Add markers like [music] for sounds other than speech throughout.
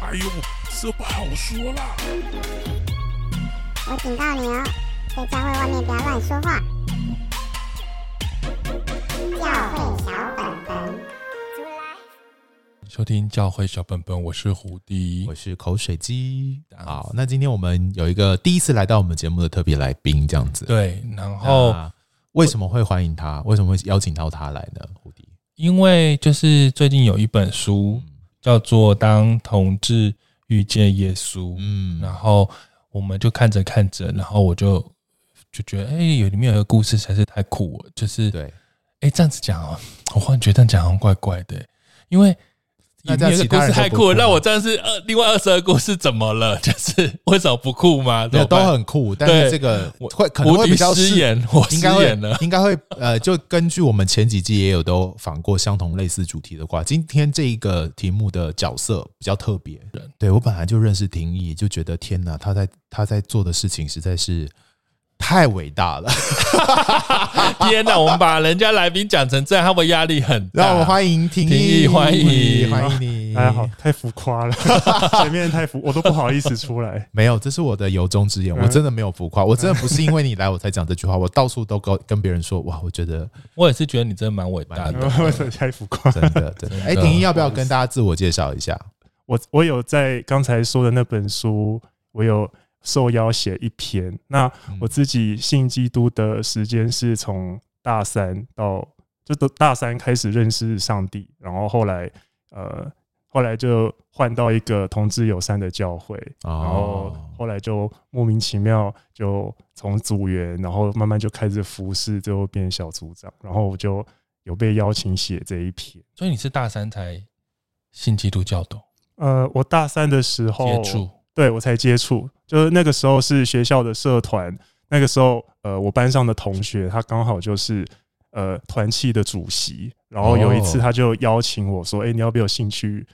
哎呦，这不好说啦！我警告你哦，在教会外面不要乱说话。教会小本本，收听教会小本本，我是胡迪，我是口水鸡。好，那今天我们有一个第一次来到我们节目的特别来宾，这样子。对，然后为什么会欢迎他？为什么会邀请到他来呢？胡迪，因为就是最近有一本书。叫做《当同志遇见耶稣》，嗯，然后我们就看着看着，然后我就就觉得，哎、欸，有里面有一个故事实在是太酷了，就是对，哎、欸，这样子讲哦，我忽然觉得这样讲好像怪怪的，因为。那这样故事太酷了，那我这样是二另外二十二故事怎么了？[laughs] 就是为什么不酷吗？对，都很酷，但是这个会可能会比较失言，我失言了，应该会呃，就根据我们前几季也有都访过相同类似主题的话，今天这一个题目的角色比较特别。对，我本来就认识廷义，就觉得天哪，他在他在做的事情实在是。太伟大了！[laughs] 天哪，我们把人家来宾讲成这样，他们压力很大。让我们欢迎婷义，欢迎欢迎你！大家好，太浮夸了，前面太浮，我都不好意思出来。[laughs] 没有，这是我的由衷之言，我真的没有浮夸，我真的不是因为你来我才讲这句话，我到处都跟跟别人说，哇，我觉得 [laughs] 我也是觉得你真的蛮伟大的，太浮夸，真的真的。哎，廷义要不要跟大家自我介绍一下？我我有在刚才说的那本书，我有。受邀写一篇，那我自己信基督的时间是从大三到，就都大三开始认识上帝，然后后来呃，后来就换到一个同志友善的教会，然后后来就莫名其妙就从组员，然后慢慢就开始服侍，最后变小组长，然后我就有被邀请写这一篇。所以你是大三才信基督教的？呃，我大三的时候接触。对，我才接触，就是那个时候是学校的社团，那个时候呃，我班上的同学他刚好就是呃团契的主席，然后有一次他就邀请我说：“哎，你要不要有兴趣？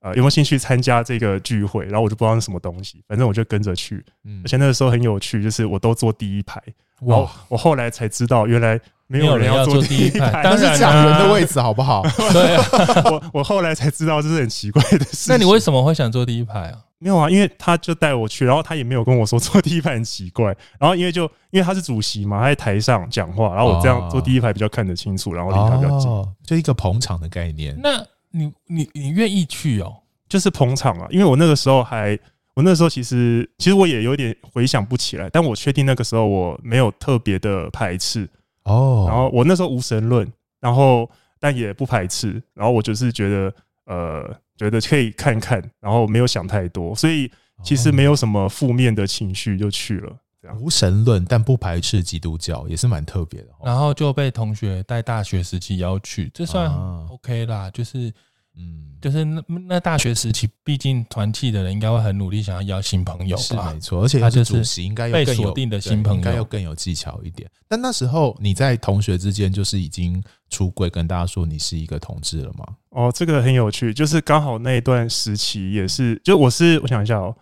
呃，有没有兴趣参加这个聚会？”然后我就不知道是什么东西，反正我就跟着去。而且那个时候很有趣，就是我都坐第一排。哇！我后来才知道，原来没有人要坐第一排，但是讲人的位置好不好？[laughs] 对啊，[laughs] 我我后来才知道这是很奇怪的事。那你为什么会想坐第一排啊？没有啊，因为他就带我去，然后他也没有跟我说坐第一排很奇怪，然后因为就因为他是主席嘛，他在台上讲话，然后我这样坐第一排比较看得清楚，然后离他比较近，哦，就一个捧场的概念。那你你你愿意去哦？就是捧场啊，因为我那个时候还，我那时候其实其实我也有点回想不起来，但我确定那个时候我没有特别的排斥哦，然后我那时候无神论，然后但也不排斥，然后我就是觉得呃。觉得可以看看，然后没有想太多，所以其实没有什么负面的情绪就去了。这样无神论，但不排斥基督教，也是蛮特别的。然后就被同学带大学时期邀去，这算 OK 啦。就是，嗯，就是那那大学时期，毕竟团契的人应该会很努力，想要邀新朋友吧。是没错，而且他就是主席，应该被锁定的新朋友，应该要更有技巧一点。但那时候你在同学之间，就是已经出柜跟大家说你是一个同志了吗？哦，这个很有趣，就是刚好那一段时期也是，就我是我想一下哦，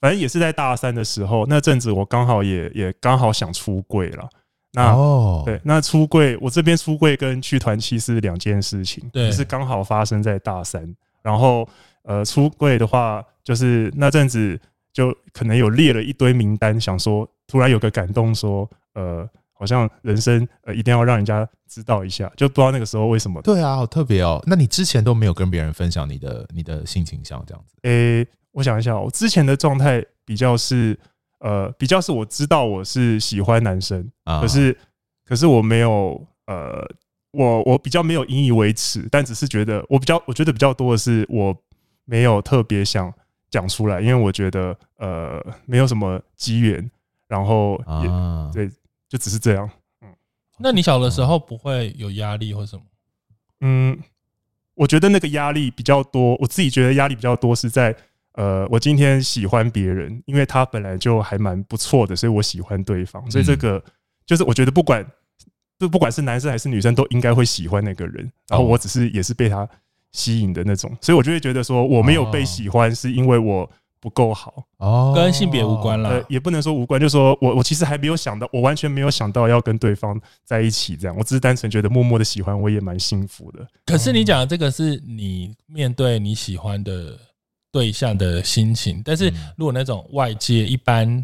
反正也是在大三的时候，那阵子我刚好也也刚好想出柜了。那哦，对，那出柜我这边出柜跟去团契是两件事情，对，是刚好发生在大三。然后呃，出柜的话，就是那阵子就可能有列了一堆名单，想说突然有个感动说，呃。好像人生呃一定要让人家知道一下，就不知道那个时候为什么。对啊，好特别哦。那你之前都没有跟别人分享你的你的性倾向这样子？诶、欸，我想一下，我之前的状态比较是呃，比较是我知道我是喜欢男生，可是可是我没有呃，我我比较没有引以为耻，但只是觉得我比较我觉得比较多的是我没有特别想讲出来，因为我觉得呃没有什么机缘，然后也对。就只是这样，嗯，那你小的时候不会有压力或什么？嗯，我觉得那个压力比较多，我自己觉得压力比较多是在，呃，我今天喜欢别人，因为他本来就还蛮不错的，所以我喜欢对方，所以这个就是我觉得不管就不管是男生还是女生都应该会喜欢那个人，然后我只是也是被他吸引的那种，所以我就会觉得说我没有被喜欢是因为我。不够好。哦，跟性别无关了，呃，也不能说无关，就是说我我其实还没有想到，我完全没有想到要跟对方在一起这样，我只是单纯觉得默默的喜欢，我也蛮幸福的。可是你讲的这个是你面对你喜欢的对象的心情。但是如果那种外界一般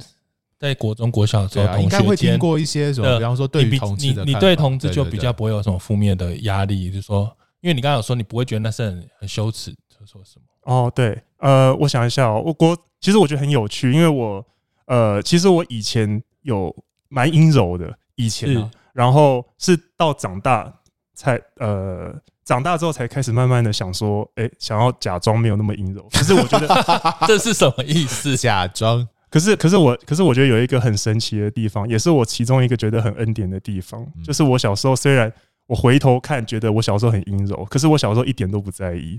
在国中国小的时候，应该会听过一些什么，比方说对比同志的，你你对同志就比较不会有什么负面的压力，就是说，因为你刚刚有说你不会觉得那是很很羞耻，说什么？哦，对，呃，我想一下哦，我国其实我觉得很有趣，因为我呃，其实我以前有蛮阴柔的，以前啊，然后是到长大才呃，长大之后才开始慢慢的想说，哎，想要假装没有那么阴柔。可是我觉得 [laughs] 这是什么意思？[laughs] 假装？可是可是我可是我觉得有一个很神奇的地方，也是我其中一个觉得很恩典的地方，就是我小时候虽然我回头看觉得我小时候很阴柔，可是我小时候一点都不在意。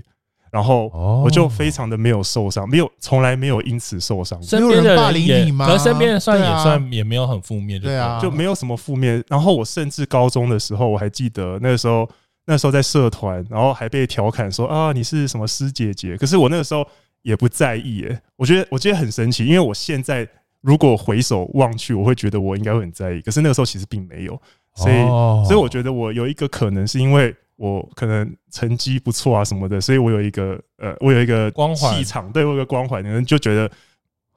然后我就非常的没有受伤，没有从来没有因此受伤。身边的人霸凌你吗？可是身边人算也算也没有很负面，对啊，就没有什么负面。然后我甚至高中的时候，我还记得那个时候，那时候在社团，然后还被调侃说啊，你是什么师姐姐？可是我那个时候也不在意，诶，我觉得我觉得很神奇，因为我现在如果回首望去，我会觉得我应该会很在意。可是那个时候其实并没有，所以所以我觉得我有一个可能是因为。我可能成绩不错啊什么的，所以我有一个呃，我有一个光环气场，对我有一个光环，人就觉得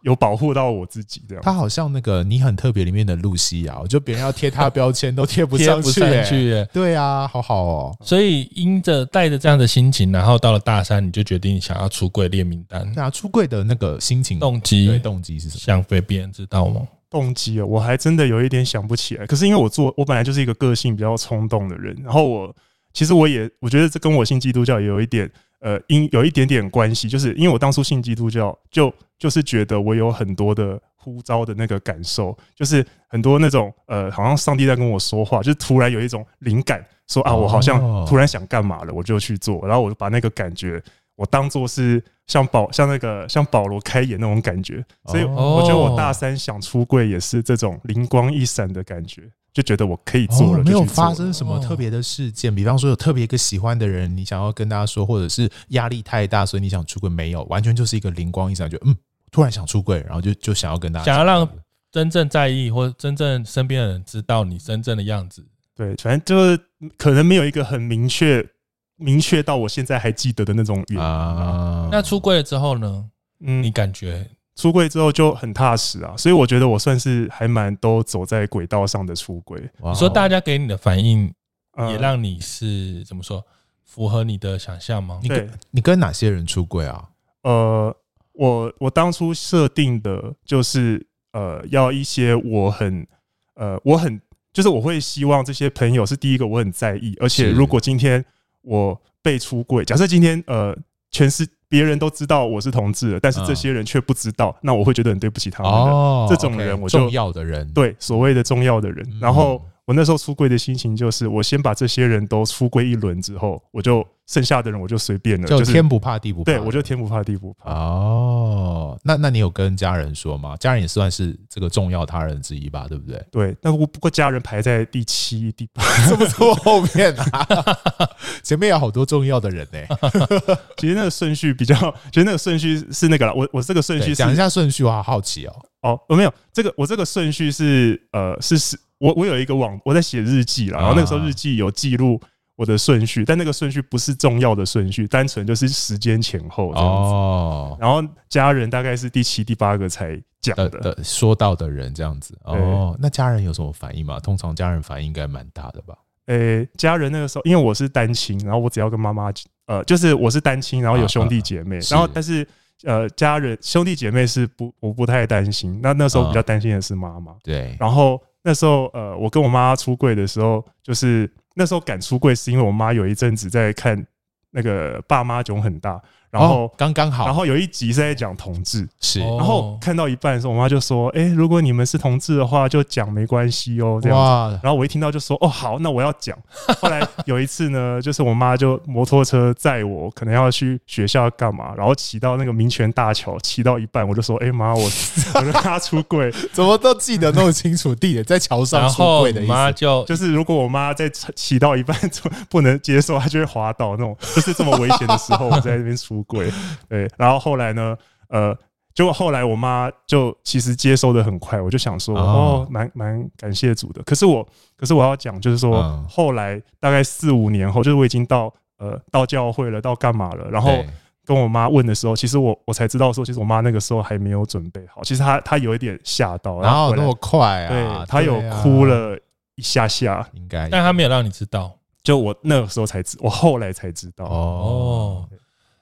有保护到我自己这样。他好像那个你很特别里面的露西亚，就别人要贴他标签都贴不上去，欸，去对啊，好好哦。所以因着带着这样的心情，然后到了大三，你就决定想要出柜列名单。那出柜的那个心情动机，动机是什么？想被别人知道吗？动机啊，我还真的有一点想不起来。可是因为我做，我本来就是一个个性比较冲动的人，然后我。其实我也我觉得这跟我信基督教也有一点呃，因有一点点关系，就是因为我当初信基督教，就就是觉得我有很多的呼召的那个感受，就是很多那种呃，好像上帝在跟我说话，就突然有一种灵感，说啊，我好像突然想干嘛了，我就去做，然后我就把那个感觉我当做是像保像那个像保罗开眼那种感觉，所以我觉得我大三想出柜也是这种灵光一闪的感觉。就觉得我可以做了，没有发生什么特别的事件，比方说有特别一个喜欢的人，你想要跟大家说，或者是压力太大，所以你想出柜，没有，完全就是一个灵光一闪，就嗯，突然想出柜，然后就就想要跟大家，想要让真正在意或真正身边的人知道你真正的样子。对，反正就是可能没有一个很明确、明确到我现在还记得的那种原因啊。那出柜了之后呢？嗯，你感觉？出柜之后就很踏实啊，所以我觉得我算是还蛮都走在轨道上的出柜。你说大家给你的反应也让你是怎么说符合你的想象吗？你跟你跟哪些人出柜啊？呃，我我当初设定的就是呃要一些我很呃我很就是我会希望这些朋友是第一个我很在意，而且如果今天我被出柜，假设今天呃全是。别人都知道我是同志了，但是这些人却不知道，那我会觉得很对不起他们。哦，这种人我就重要的人，对所谓的重要的人。然后我那时候出柜的心情就是，我先把这些人都出柜一轮之后，我就。剩下的人我就随便了，就是天不怕地不怕。对，我就天不怕地不怕。哦，那那你有跟家人说吗？家人也算是这个重要他人之一吧，对不对？对，那不不过家人排在第七、第八，[laughs] 这么多后面啊，前面有好多重要的人呢。[laughs] 其实那个顺序比较，其实那个顺序是那个了。我我这个顺序讲一下顺序，我好好奇哦。哦，我没有这个，我这个顺序是呃是是，我我有一个网，我在写日记啦，然后那个时候日记有记录。我的顺序，但那个顺序不是重要的顺序，单纯就是时间前后这样子。哦，然后家人大概是第七、第八个才讲的，的说到的人这样子。哦，那家人有什么反应吗？通常家人反应应该蛮大的吧？诶、欸，家人那个时候，因为我是单亲，然后我只要跟妈妈，呃，就是我是单亲，然后有兄弟姐妹，啊啊然后但是呃，家人兄弟姐妹是不，我不太担心。那那时候比较担心的是妈妈。对，然后那时候呃，我跟我妈出柜的时候，就是。那时候敢出柜是因为我妈有一阵子在看那个《爸妈囧很大》。然后刚刚好，然后有一集是在讲同志，是，然后看到一半的时候，我妈就说：“哎，如果你们是同志的话，就讲没关系哦。”这样子。然后我一听到就说：“哦，好，那我要讲。[laughs] ”后来有一次呢，就是我妈就摩托车载我，可能要去学校干嘛，然后骑到那个民权大桥，骑到一半，我就说：“哎妈，我 [laughs] 我跟她出柜，怎么都记得那么清楚？地点在桥上出柜的意思。”妈就就是如果我妈在骑到一半就 [laughs] 不能接受，她就会滑倒那种，就是这么危险的时候，我在那边出柜。对。对，然后后来呢？呃，结果后来我妈就其实接收的很快，我就想说，哦，蛮蛮感谢主的。可是我，可是我要讲，就是说，后来大概四五年后，就是我已经到呃到教会了，到干嘛了，然后跟我妈问的时候，其实我我才知道说，其实我妈那个时候还没有准备好。其实她她有一点吓到，然后那么快啊？对，她有哭了一下下，应该，但她没有让你知道。就我那个时候才知，我后来才知道哦。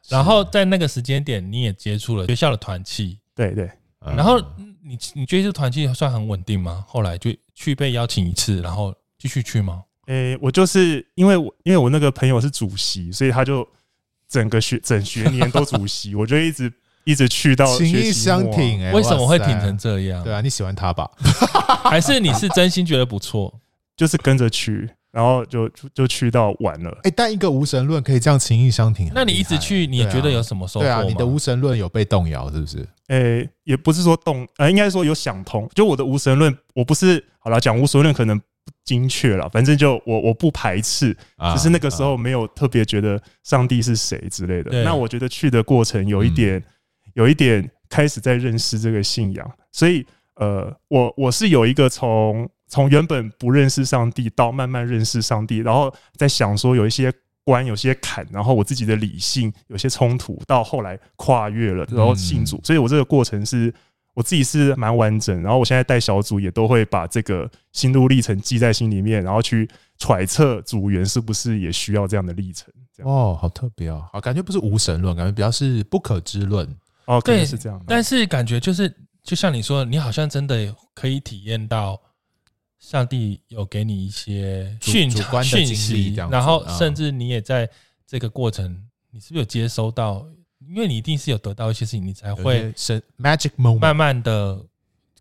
然后在那个时间点，你也接触了学校的团契，对对。然后你你觉得这团契算很稳定吗？后来就去被邀请一次，然后继续去吗？诶，我就是因为我因为我那个朋友是主席，所以他就整个学整学年都主席，[laughs] 我就一直一直去到情意相挺。为什么会挺成这样？对啊，你喜欢他吧？[laughs] 还是你是真心觉得不错？[laughs] 就是跟着去。然后就就去到玩了。哎，但一个无神论可以这样情意相挺，那你一直去，你也觉得有什么收获吗？对啊，你的无神论有被动摇是不是？哎，也不是说动，呃，应该说有想通。就我的无神论，我不是好了讲无神论可能不精确了，反正就我我不排斥，只是那个时候没有特别觉得上帝是谁之类的。那我觉得去的过程有一点，有一点开始在认识这个信仰，所以呃，我我是有一个从。从原本不认识上帝到慢慢认识上帝，然后在想说有一些关、有些坎，然后我自己的理性有些冲突，到后来跨越了，然后信主。所以我这个过程是我自己是蛮完整。然后我现在带小组也都会把这个心路历程记在心里面，然后去揣测组员是不是也需要这样的历程。哦，好特别哦，好，感觉不是无神论，感觉比较是不可知论。哦，对，是这样。但是感觉就是，就像你说，你好像真的可以体验到。上帝有给你一些讯主观的讯息，然后甚至你也在这个过程，你是不是有接收到？因为你一定是有得到一些事情，你才会是 magic moment，慢慢的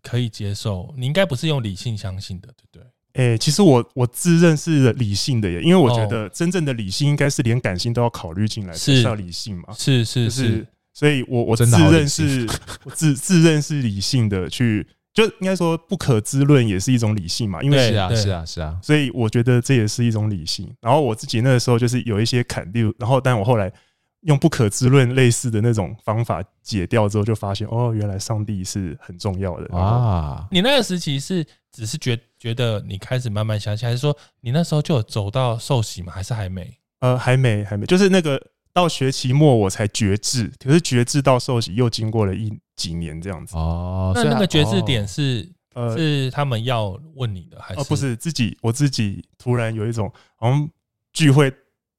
可以接受。你应该不是用理性相信的，对不对？哎，其实我我自认是理性的耶，因为我觉得真正的理性应该是连感性都要考虑进来，是要理性嘛？是是是，所以我我自认是 [laughs] 我自自认是理性的去。就应该说不可知论也是一种理性嘛，因为是啊是啊是啊，所以我觉得这也是一种理性。然后我自己那个时候就是有一些坎，例如，然后但我后来用不可知论类似的那种方法解掉之后，就发现哦，原来上帝是很重要的啊。你那个时期是只是觉觉得你开始慢慢相信，还是说你那时候就有走到受洗吗？还是还没？呃，还没还没，就是那个到学期末我才觉知，可是觉知到受洗又经过了一。几年这样子哦，那那个决志点是呃是他们要问你的还是？哦，不是自己，我自己突然有一种好像聚会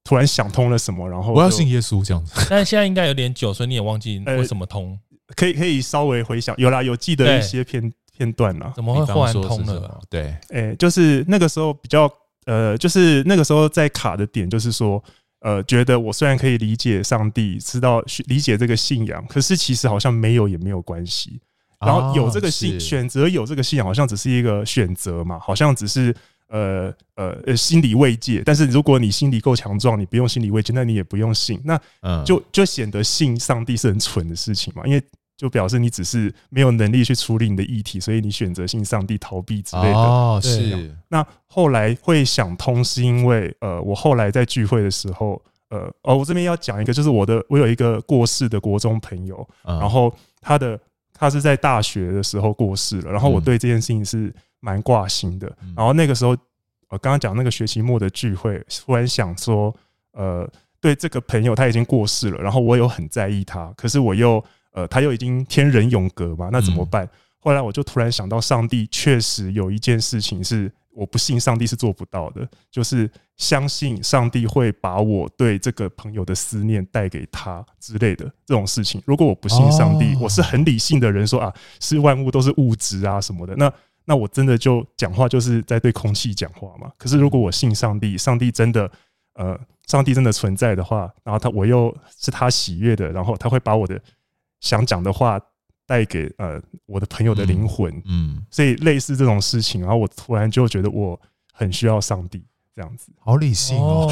突然想通了什么，然后我要信耶稣这样子。[laughs] 但是现在应该有点久，所以你也忘记为什么通？可以可以稍微回想，有啦，有记得一些片片段啦。怎么会忽然通了？对，哎，就是那个时候比较呃，就是那个时候在卡的点，就是说。呃，觉得我虽然可以理解上帝，知道理解这个信仰，可是其实好像没有也没有关系。然后有这个信、哦、选择有这个信仰，好像只是一个选择嘛，好像只是呃呃呃心理慰藉。但是如果你心理够强壮，你不用心理慰藉，那你也不用信，那就就显得信上帝是很蠢的事情嘛，因为。就表示你只是没有能力去处理你的议题，所以你选择性上帝逃避之类的。哦，是。那后来会想通，是因为呃，我后来在聚会的时候，呃，哦，我这边要讲一个，就是我的，我有一个过世的国中朋友，然后他的他是在大学的时候过世了，然后我对这件事情是蛮挂心的。然后那个时候，我刚刚讲那个学期末的聚会，突然想说，呃，对这个朋友他已经过世了，然后我有很在意他，可是我又。呃，他又已经天人永隔嘛，那怎么办？后来我就突然想到，上帝确实有一件事情是我不信上帝是做不到的，就是相信上帝会把我对这个朋友的思念带给他之类的这种事情。如果我不信上帝，我是很理性的人，说啊，是万物都是物质啊什么的，那那我真的就讲话就是在对空气讲话嘛。可是如果我信上帝，上帝真的呃，上帝真的存在的话，然后他我又是他喜悦的，然后他会把我的。想讲的话带给呃我的朋友的灵魂，嗯，嗯，所以类似这种事情，然后我突然就觉得我很需要上帝这样子，好理性哦，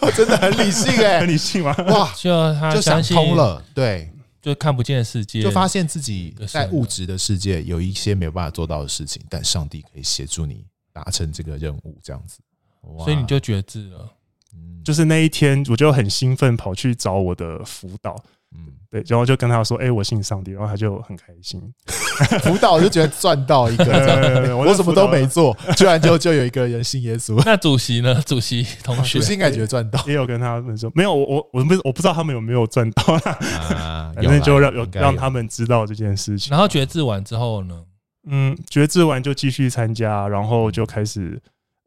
哦。[laughs] 真的很理性哎、欸，[laughs] 很理性吗？哇，需要他就想通了，对，就看不见的世界，就发现自己在物质的世界有一些没有办法做到的事情，但上帝可以协助你达成这个任务，这样子，所以你就觉知了，嗯，就是那一天我就很兴奋跑去找我的辅导。嗯，对，然后就跟他说：“哎、欸，我信上帝。”然后他就很开心。[laughs] 辅导就觉得赚到一个，我什么都没做，居然就就有一个人信耶稣。那主席呢？[laughs] 主席同学，主席应该觉得赚到，也有跟他们说，没有，我我我不我不知道他们有没有赚到，[laughs] 反正就让有让他们知道这件事情。然后决志完之后呢？嗯，决志完就继续参加，然后就开始。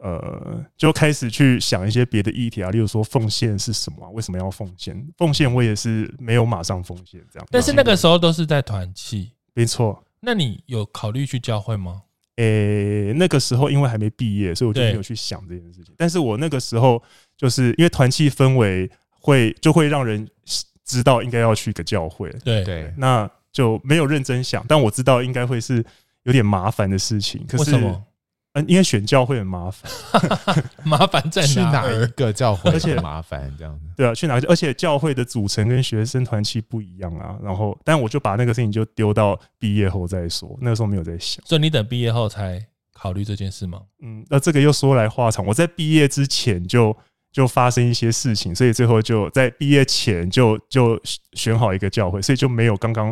呃，就开始去想一些别的议题啊，例如说奉献是什么？为什么要奉献？奉献我也是没有马上奉献这样。但是那个时候都是在团契，没错。那你有考虑去教会吗？诶、欸，那个时候因为还没毕业，所以我就没有去想这件事情。但是我那个时候就是因为团契氛围会就会让人知道应该要去一个教会，对对，那就没有认真想。但我知道应该会是有点麻烦的事情。可是为什么？嗯，因为选教会很麻烦，[laughs] 麻烦在去哪一个教会，而且麻烦这样子。对啊，去哪个？而且教会的组成跟学生团契不一样啊。然后，但我就把那个事情就丢到毕业后再说。那个时候没有在想，所以你等毕业后才考虑这件事吗？嗯，那这个又说来话长。我在毕业之前就就发生一些事情，所以最后就在毕业前就就选好一个教会，所以就没有刚刚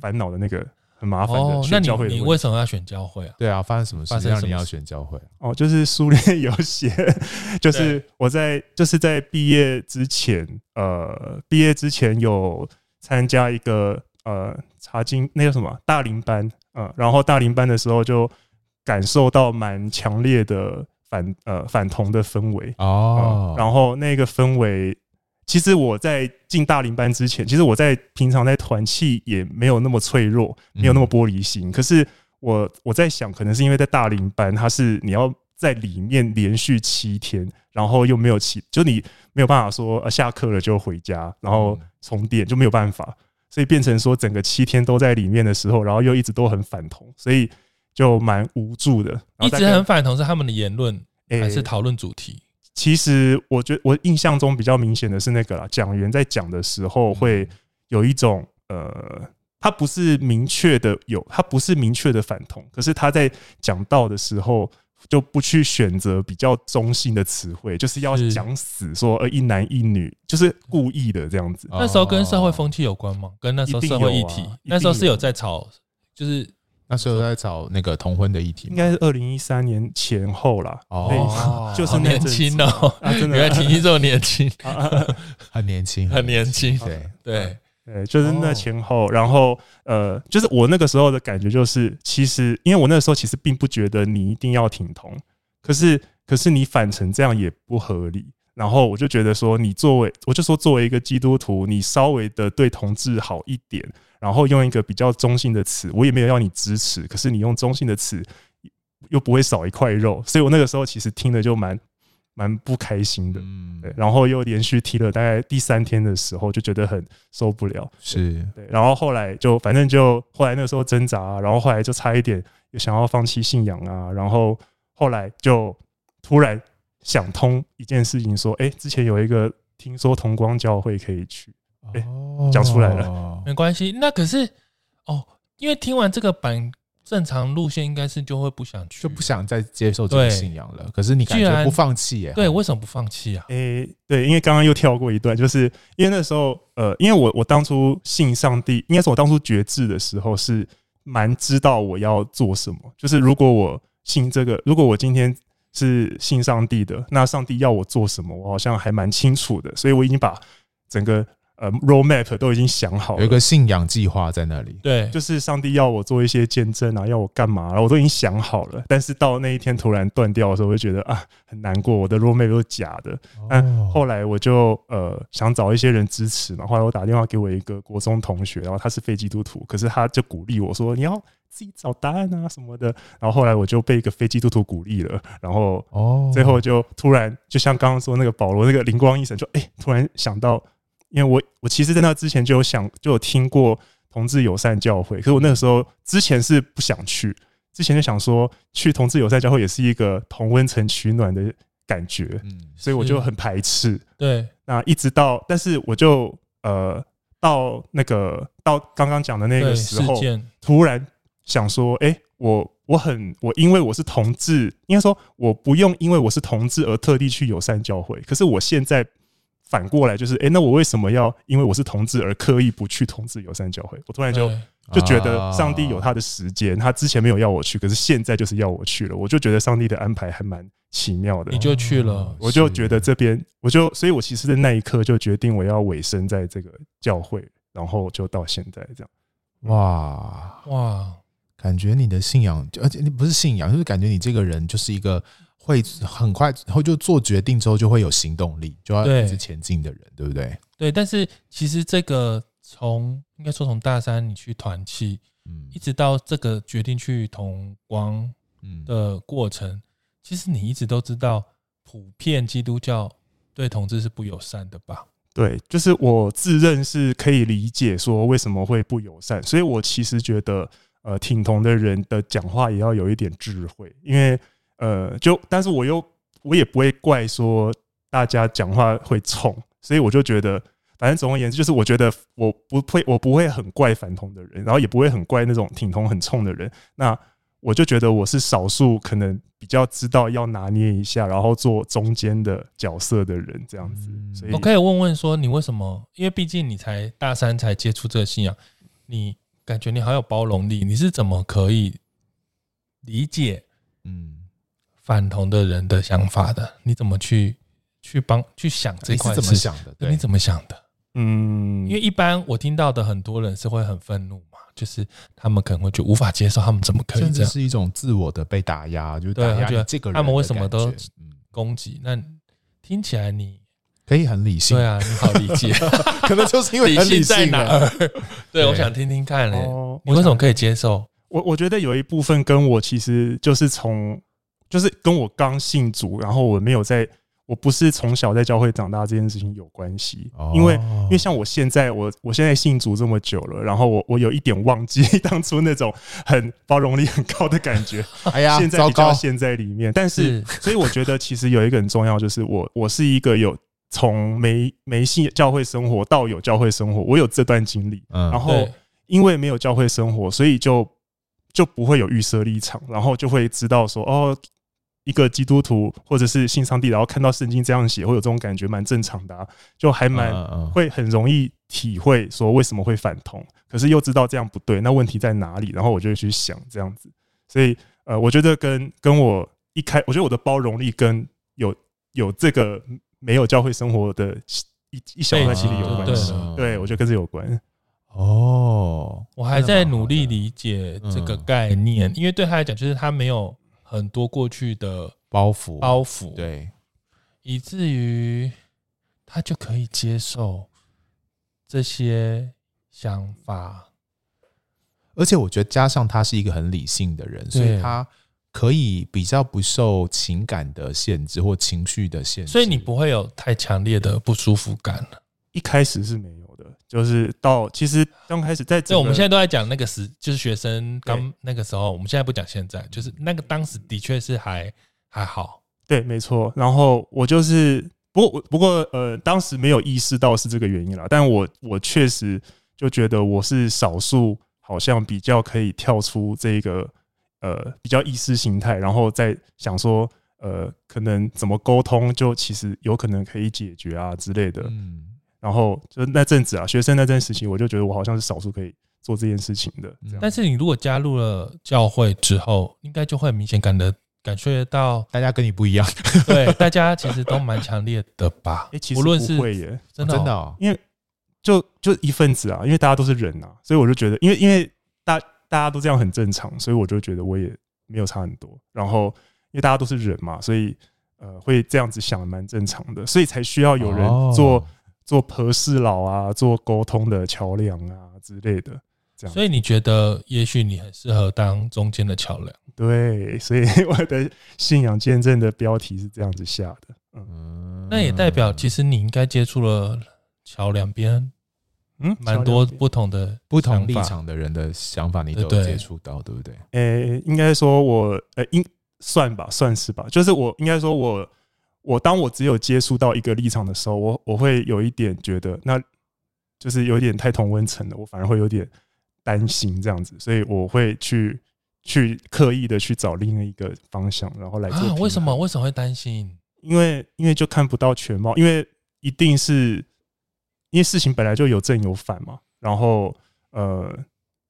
烦恼的那个。很麻烦的选教会，哦，那你你为什么要选教会啊？对啊，发生什么事让你要选教会？哦，就是书里有写，[laughs] 就是我在就是在毕业之前，呃，毕业之前有参加一个呃查经，那个什么大龄班，嗯，然后大龄班的时候就感受到蛮强烈的反呃反同的氛围哦，然后那个氛围。其实我在进大龄班之前，其实我在平常在团气也没有那么脆弱，没有那么玻璃心。可是我我在想，可能是因为在大龄班，它是你要在里面连续七天，然后又没有起，就你没有办法说呃下课了就回家，然后充电就没有办法，所以变成说整个七天都在里面的时候，然后又一直都很反同，所以就蛮无助的。一直很反同是他们的言论，还是讨论主题？其实我觉得我印象中比较明显的是那个啦，讲员在讲的时候会有一种呃，他不是明确的有，他不是明确的反同，可是他在讲道的时候就不去选择比较中性的词汇，就是要讲死说呃一男一女，就是故意的这样子。那时候跟社会风气有关吗？跟那时候社会议题，那时候是有在吵，就是。那时候在找那个同婚的议题，应该是二零一三年前后啦。哦，就是年轻哦，原来婷婷这么年轻，[laughs] 很年轻，很年轻。对对对，就是那前后。然后呃，就是我那个时候的感觉就是，其实因为我那个时候其实并不觉得你一定要挺同，可是可是你反成这样也不合理。然后我就觉得说，你作为我就说作为一个基督徒，你稍微的对同志好一点。然后用一个比较中性的词，我也没有要你支持，可是你用中性的词又不会少一块肉，所以我那个时候其实听的就蛮蛮不开心的，嗯，对，然后又连续踢了大概第三天的时候，就觉得很受不了，是。对，然后后来就反正就后来那个时候挣扎啊，然后后来就差一点又想要放弃信仰啊，然后后来就突然想通一件事情，说，哎，之前有一个听说同光教会可以去。哎，讲出来了，没关系。那可是哦，因为听完这个版，正常路线应该是就会不想去，就不想再接受这个信仰了。可是你感觉不放弃耶？对，为什么不放弃啊？哎，对，因为刚刚又跳过一段，就是因为那时候，呃，因为我我当初信上帝，应该是我当初觉志的时候是蛮知道我要做什么。就是如果我信这个，如果我今天是信上帝的，那上帝要我做什么，我好像还蛮清楚的。所以我已经把整个。呃，roadmap 都已经想好了，有一个信仰计划在那里。对，就是上帝要我做一些见证啊，要我干嘛，然后我都已经想好了。但是到那一天突然断掉的时候，我就觉得啊，很难过。我的 roadmap 都是假的。但后来我就呃想找一些人支持嘛。后来我打电话给我一个国中同学，然后他是非基督徒，可是他就鼓励我说，你要自己找答案啊什么的。然后后来我就被一个非基督徒鼓励了。然后哦，最后就突然就像刚刚说那个保罗那个灵光一闪，就哎突然想到。因为我我其实在那之前就有想就有听过同志友善教会，可是我那个时候之前是不想去，之前就想说去同志友善教会也是一个同温层取暖的感觉，嗯，所以我就很排斥。对，那一直到，但是我就呃到那个到刚刚讲的那个时候，突然想说，哎，我我很我因为我是同志，应该说我不用因为我是同志而特地去友善教会，可是我现在。反过来就是，哎、欸，那我为什么要因为我是同志而刻意不去同志友善教会？我突然就就觉得上帝有他的时间，他之前没有要我去，可是现在就是要我去了，我就觉得上帝的安排还蛮奇妙的。你就去了，我就觉得这边，我就所以，我其实的那一刻就决定我要委身在这个教会，然后就到现在这样。哇哇，感觉你的信仰，而且你不是信仰，就是感觉你这个人就是一个会很快，然后就做决定之后就会有行动力，就要一直前进的人，对，对不对？对，但是其实这个。从应该说从大三你去团契，嗯，一直到这个决定去同光，的过程，嗯，其实你一直都知道，普遍基督教对同志是不友善的吧？对，就是我自认是可以理解说为什么会不友善，所以我其实觉得，呃，挺同的人的讲话也要有一点智慧，因为，呃，就但是我又我也不会怪说大家讲话会冲，所以我就觉得。反正总而言之，就是我觉得我不会，我不会很怪反同的人，然后也不会很怪那种挺同很冲的人。那我就觉得我是少数可能比较知道要拿捏一下，然后做中间的角色的人，这样子。所以我可以问问说，你为什么？因为毕竟你才大三才接触这个信仰，你感觉你好有包容力，你是怎么可以理解嗯反同的人的想法的？你怎么去去帮去想这块？是怎么想的？对，你怎么想的？嗯，因为一般我听到的很多人是会很愤怒嘛，就是他们可能会就无法接受，他们怎么可以这样？是一种自我的被打压，就打压这个人。他们为什么都攻击？那听起来你可以很理性，对啊，你好理解，[laughs] 可能就是因为很理性理性在哪儿？对，我想听听看嘞，你为什么可以接受？我我觉得有一部分跟我其实就是从，就是跟我刚信主，然后我没有在。我不是从小在教会长大这件事情有关系，因为因为像我现在我我现在信主这么久了，然后我我有一点忘记当初那种很包容力很高的感觉。[laughs] 哎呀，现在比较陷在里面，但是所以我觉得其实有一个很重要，就是我我是一个有从没没信教会生活到有教会生活，我有这段经历。然后因为没有教会生活，所以就就不会有预设立场，然后就会知道说哦。一个基督徒或者是信上帝，然后看到圣经这样写，会有这种感觉，蛮正常的，啊，就还蛮会很容易体会说为什么会反同，可是又知道这样不对，那问题在哪里？然后我就会去想这样子，所以呃，我觉得跟跟我一开，我觉得我的包容力跟有有这个没有教会生活的一一小段心理有关系，对，我觉得跟这有关。哦，我还在努力理解这个概念，因为对他来讲，就是他没有。很多过去的包袱，包袱，对，以至于他就可以接受这些想法，而且我觉得加上他是一个很理性的人，所以他可以比较不受情感的限制或情绪的限制，所以你不会有太强烈的不舒服感。一开始是没有。就是到其实刚开始在这，我们现在都在讲那个时，就是学生刚那个时候。我们现在不讲现在，就是那个当时的确是还还好。对，没错。然后我就是，不过不过呃，当时没有意识到是这个原因啦。但我我确实就觉得我是少数，好像比较可以跳出这个呃比较意识形态，然后再想说呃可能怎么沟通，就其实有可能可以解决啊之类的。嗯。然后就那阵子啊，学生那阵时期，我就觉得我好像是少数可以做这件事情的。但是你如果加入了教会之后，应该就会明显感得感觉到大家跟你不一样。[laughs] 对，大家其实都蛮强烈的吧？[laughs] 哎，其实不会耶，真的真的，因为就就一份子啊，因为大家都是人啊，所以我就觉得，因为因为大大家都这样很正常，所以我就觉得我也没有差很多。然后因为大家都是人嘛，所以呃会这样子想蛮正常的，所以才需要有人做。做和事佬啊，做沟通的桥梁啊之类的，这样。所以你觉得，也许你很适合当中间的桥梁？对，所以我的信仰见证的标题是这样子下的。嗯，那也代表其实你应该接触了桥两边，嗯，蛮多不同的不同立场的人的想法，你都接触到，对不对？诶，应该说我，呃，应算吧，算是吧。就是我应该说我。我当我只有接触到一个立场的时候，我我会有一点觉得，那就是有点太同温层了，我反而会有点担心这样子，所以我会去去刻意的去找另一个方向，然后来做。啊，为什么？为什么会担心？因为因为就看不到全貌，因为一定是因为事情本来就有正有反嘛，然后呃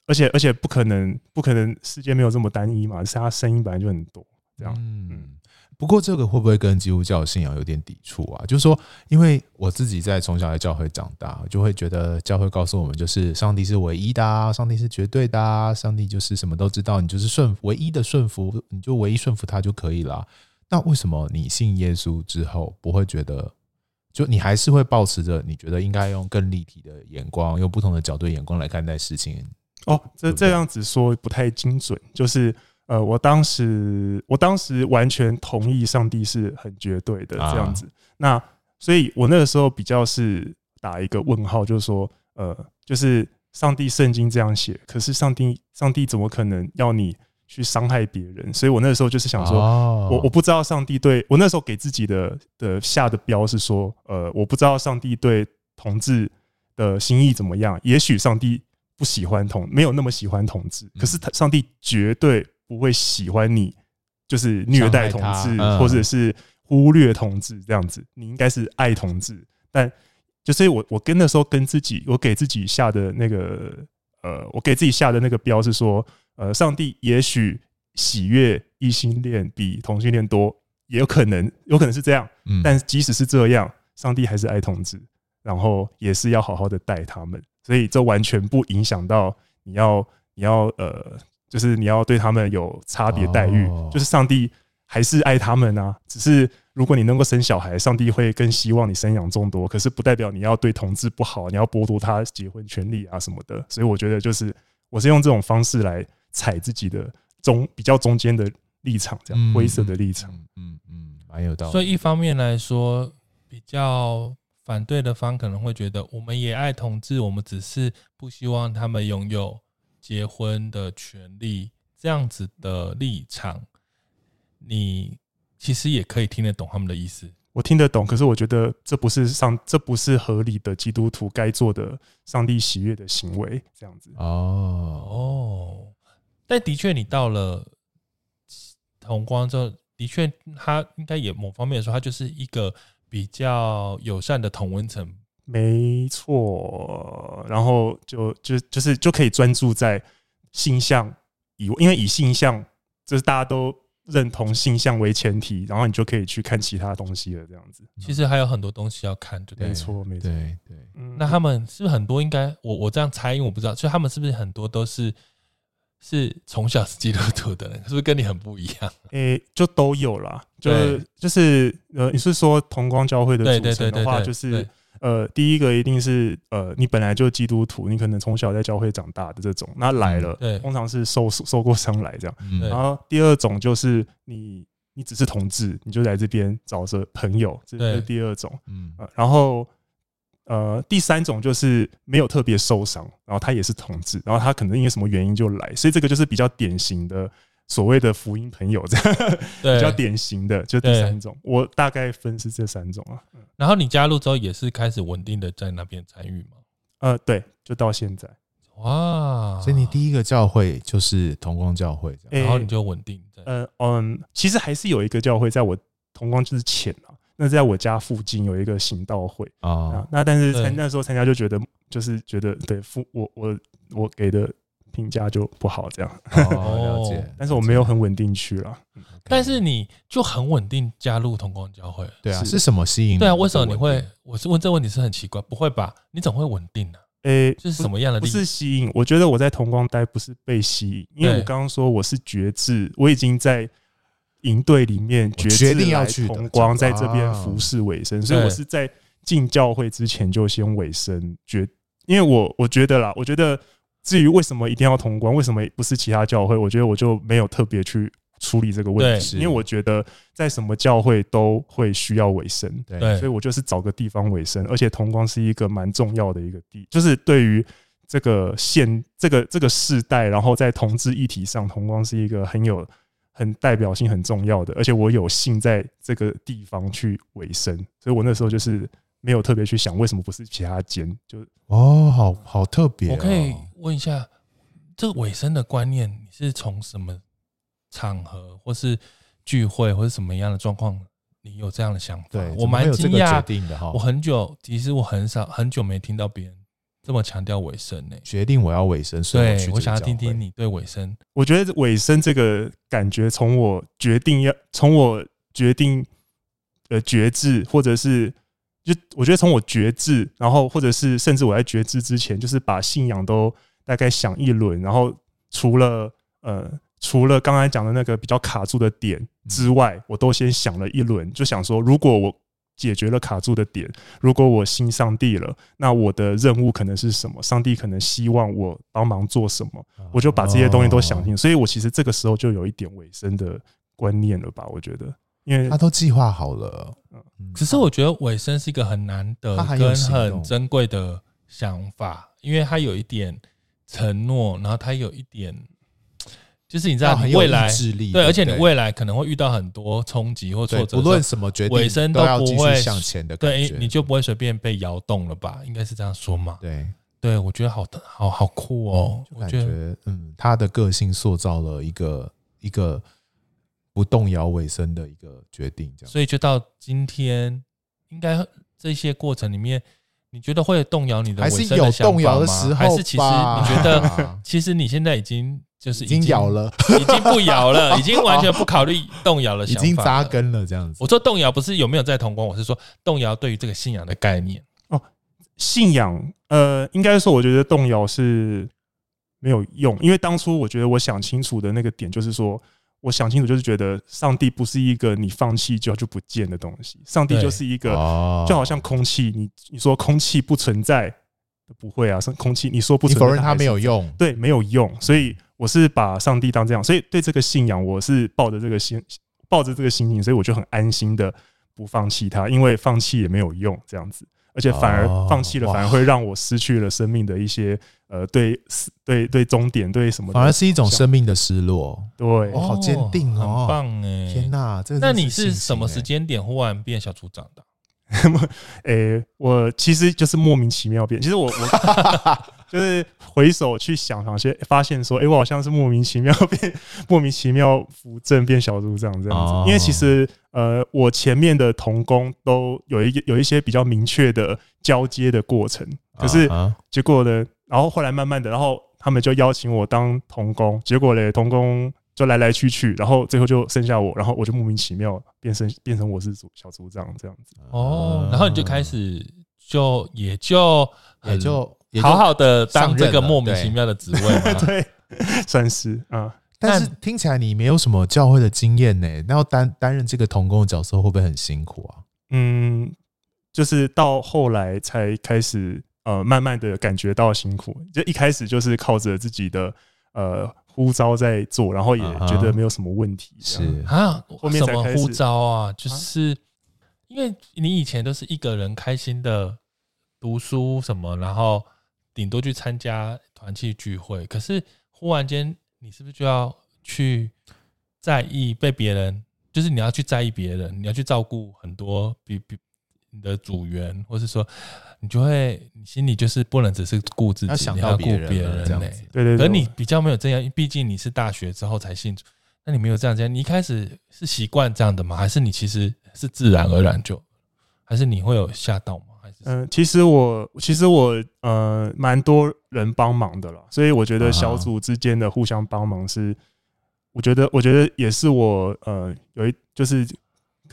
而且而且不可能不可能世界没有这么单一嘛，是他声音本来就很多这样。嗯，不过这个会不会跟基督教信仰有点抵触啊？就是说，因为我自己在从小在教会长大，就会觉得教会告诉我们，就是上帝是唯一的，上帝是绝对的，上帝就是什么都知道，你就是顺唯一的顺服，你就唯一顺服他就可以了。那为什么你信耶稣之后不会觉得，就你还是会保持着你觉得应该用更立体的眼光，用不同的角度眼光来看待事情？哦，这这样子说不太精准，就是呃，我当时我当时完全同意上帝是很绝对的这样子，那所以我那个时候比较是打一个问号，就是说呃，就是上帝圣经这样写，可是上帝上帝怎么可能要你？去伤害别人，所以我那时候就是想说，我我不知道上帝对我那时候给自己的的下的标是说，呃，我不知道上帝对同志的心意怎么样。也许上帝不喜欢同，没有那么喜欢同志，可是他上帝绝对不会喜欢你，就是虐待同志，或者是忽略同志这样子。你应该是爱同志，但就是我我跟那时候跟自己，我给自己下的那个，呃，我给自己下的那个标是说。呃，上帝也许喜悦异性恋比同性恋多，也有可能，有可能是这样。嗯，但即使是这样，上帝还是爱同志，然后也是要好好的待他们，所以这完全不影响到你要，你要呃，就是你要对他们有差别待遇，就是上帝还是爱他们啊。只是如果你能够生小孩，上帝会更希望你生养众多，可是不代表你要对同志不好，你要剥夺他结婚权利啊什么的。所以我觉得，就是我是用这种方式来。踩自己的中比较中间的立场，这样灰色的立场，嗯嗯，蛮有道理。所以一方面来说，比较反对的方可能会觉得，我们也爱同志，我们只是不希望他们拥有结婚的权利，这样子的立场，你其实也可以听得懂他们的意思。我听得懂，可是我觉得这不是上，这不是合理的基督徒该做的，上帝喜悦的行为，这样子。哦哦。但的确，你到了同光之后，的确，他应该也某方面说，他就是一个比较友善的同温层。没错，然后就就就是就可以专注在性向以，因为以性向就是大家都认同性向为前提，然后你就可以去看其他东西了。这样子，其实还有很多东西要看，对，没错，没错，对对。那他们是不是很多？应该我我这样猜，因为我不知道，所以他们是不是很多都是？是从小是基督徒的人，是不是跟你很不一样？诶、欸，就都有啦，就是就是呃，你是说同光教会的组成的话，就是呃，第一个一定是呃，你本来就基督徒，你可能从小在教会长大的这种，那来了，对，通常是受受过伤来这样。然后第二种就是你你只是同志，你就来这边找着朋友，这是第二种。嗯，然后。呃，第三种就是没有特别受伤，然后他也是同志，然后他可能因为什么原因就来，所以这个就是比较典型的所谓的福音朋友，这样比较典型的就第三种。我大概分是这三种啊。然后你加入之后也是开始稳定的在那边参与吗？呃，对，就到现在。哇，所以你第一个教会就是同光教会，然后你就稳定在。呃嗯，其实还是有一个教会在我同光之前啊。那在我家附近有一个行道会啊，那但是参那时候参加就觉得就是觉得对父我我我给的评价就不好这样哦，了解，但是我没有很稳定去了，但是你就很稳定加入同光教会，对啊，是什么吸引？对啊，为什么你会？我是问这个问题是很奇怪，不会吧？你怎么会稳定呢？诶，这是什么样的？不是吸引，我觉得我在同光待不是被吸引，因为我刚刚说我是觉志，我已经在。营队里面决定要去同光，在这边服侍委身，所以我是在进教会之前就先委身决，因为我我觉得啦，我觉得至于为什么一定要同光，为什么不是其他教会，我觉得我就没有特别去处理这个问题，因为我觉得在什么教会都会需要委身，对，所以我就是找个地方委身，而且同光是一个蛮重要的一个地，就是对于这个现这个这个世代，然后在同志议题上，同光是一个很有。很代表性很重要的，而且我有幸在这个地方去委身，所以我那时候就是没有特别去想为什么不是其他间，就哦，好好特别、哦。我可以问一下，这个尾声的观念，你是从什么场合，或是聚会，或是什么样的状况，你有这样的想法？对，我蛮惊讶的。我很久，其实我很少很久没听到别人这么强调尾声呢？决定我要尾声，所以我，对我想要听听你对尾声。我觉得尾声这个感觉，从我决定要从我决定呃决志，或者是就我觉得从我觉知，然后或者是甚至我在觉知之前，就是把信仰都大概想一轮，然后除了呃除了刚才讲的那个比较卡住的点之外，我都先想了一轮，就想说如果我。解决了卡住的点。如果我信上帝了，那我的任务可能是什么？上帝可能希望我帮忙做什么？我就把这些东西都想清。所以我其实这个时候就有一点尾声的观念了吧？我觉得，因为他都计划好了。嗯，可是我觉得尾声是一个很难得跟很珍贵的想法，因为他有一点承诺，然后他有一点。就是你知道，未来对，而且你未来可能会遇到很多冲击或挫折，无论什么决定，尾声都不会向前的，对，你就不会随便被摇动了吧？应该是这样说嘛？对，对我觉得好好好酷哦！我觉得，嗯，他的个性塑造了一个一个不动摇尾声的一个决定，这样。所以就到今天，应该这些过程里面，你觉得会动摇你的尾声的想法吗？还是其实你觉得，[laughs] 其实你现在已经。就是已经，已经摇了，已经不摇了，已经完全不考虑动摇 [laughs] 了，已经扎根了这样子。我说动摇不是有没有在同光，我是说动摇对于这个信仰的概念哦。信仰，呃，应该说我觉得动摇是没有用，因为当初我觉得我想清楚的那个点就是说，我想清楚就是觉得上帝不是一个你放弃就就不见的东西，上帝就是一个就好像空气，你你说空气不存在，不会啊，空气，你说不存在，你否认它没有用，对，没有用，所以。我是把上帝当这样，所以对这个信仰，我是抱着这个心，抱着这个心情，所以我就很安心的不放弃它，因为放弃也没有用，这样子，而且反而放弃了，反而会让我失去了生命的一些呃，对，对，对，终点，对什么，反而是一种生命的失落。对，哦，好坚定哦，很棒哎！天哪，这那你是什么时间点忽然变小组长的？[laughs] 诶、欸，我其实就是莫名其妙变。其实我我 [laughs] 就是回首去想好像，发现说，哎、欸，我好像是莫名其妙变，莫名其妙扶正变小组长这样子。因为其实呃，我前面的同工都有一个有一些比较明确的交接的过程，可是结果呢，然后后来慢慢的，然后他们就邀请我当童工，结果嘞，童工。就来来去去，然后最后就剩下我，然后我就莫名其妙变成变成我是组小组长这样子。哦，然后你就开始就也就也就好好的当这个莫名其妙的职位，对，算是啊。但是听起来你没有什么教会的经验呢，那要担担任这个童工的角色会不会很辛苦啊？嗯，就是到后来才开始呃，慢慢的感觉到辛苦，就一开始就是靠着自己的呃。呼召在做，然后也觉得没有什么问题。是啊，后面什么呼召啊？就是因为你以前都是一个人开心的读书什么，然后顶多去参加团契聚会。可是忽然间，你是不是就要去在意被别人？就是你要去在意别人，你要去照顾很多比比你的组员，或是说。你就会，你心里就是不能只是顾自己，要想到别人，这样子。对对，对。而你比较没有这样，毕竟你是大学之后才信主，那你没有这样这样。你一开始是习惯这样的吗？还是你其实是自然而然就？还是你会有吓到吗？还是？嗯，其实我其实我呃蛮多人帮忙的了，所以我觉得小组之间的互相帮忙是，我觉得我觉得也是我呃有一就是。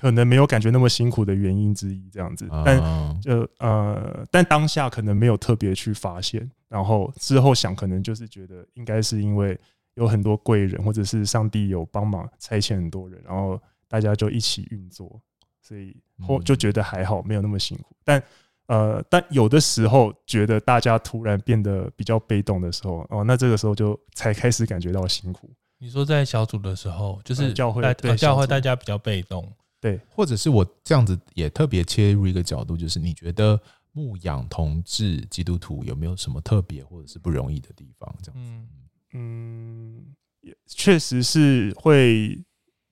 可能没有感觉那么辛苦的原因之一，这样子，但就呃，但当下可能没有特别去发现，然后之后想，可能就是觉得应该是因为有很多贵人，或者是上帝有帮忙差遣很多人，然后大家就一起运作，所以后就觉得还好，没有那么辛苦。但呃，但有的时候觉得大家突然变得比较被动的时候，哦，那这个时候就才开始感觉到辛苦。你说在小组的时候，就是教会，教会大家比较被动。对，或者是我这样子也特别切入一个角度，就是你觉得牧养同志基督徒有没有什么特别或者是不容易的地方？这样子，嗯嗯，也确实是会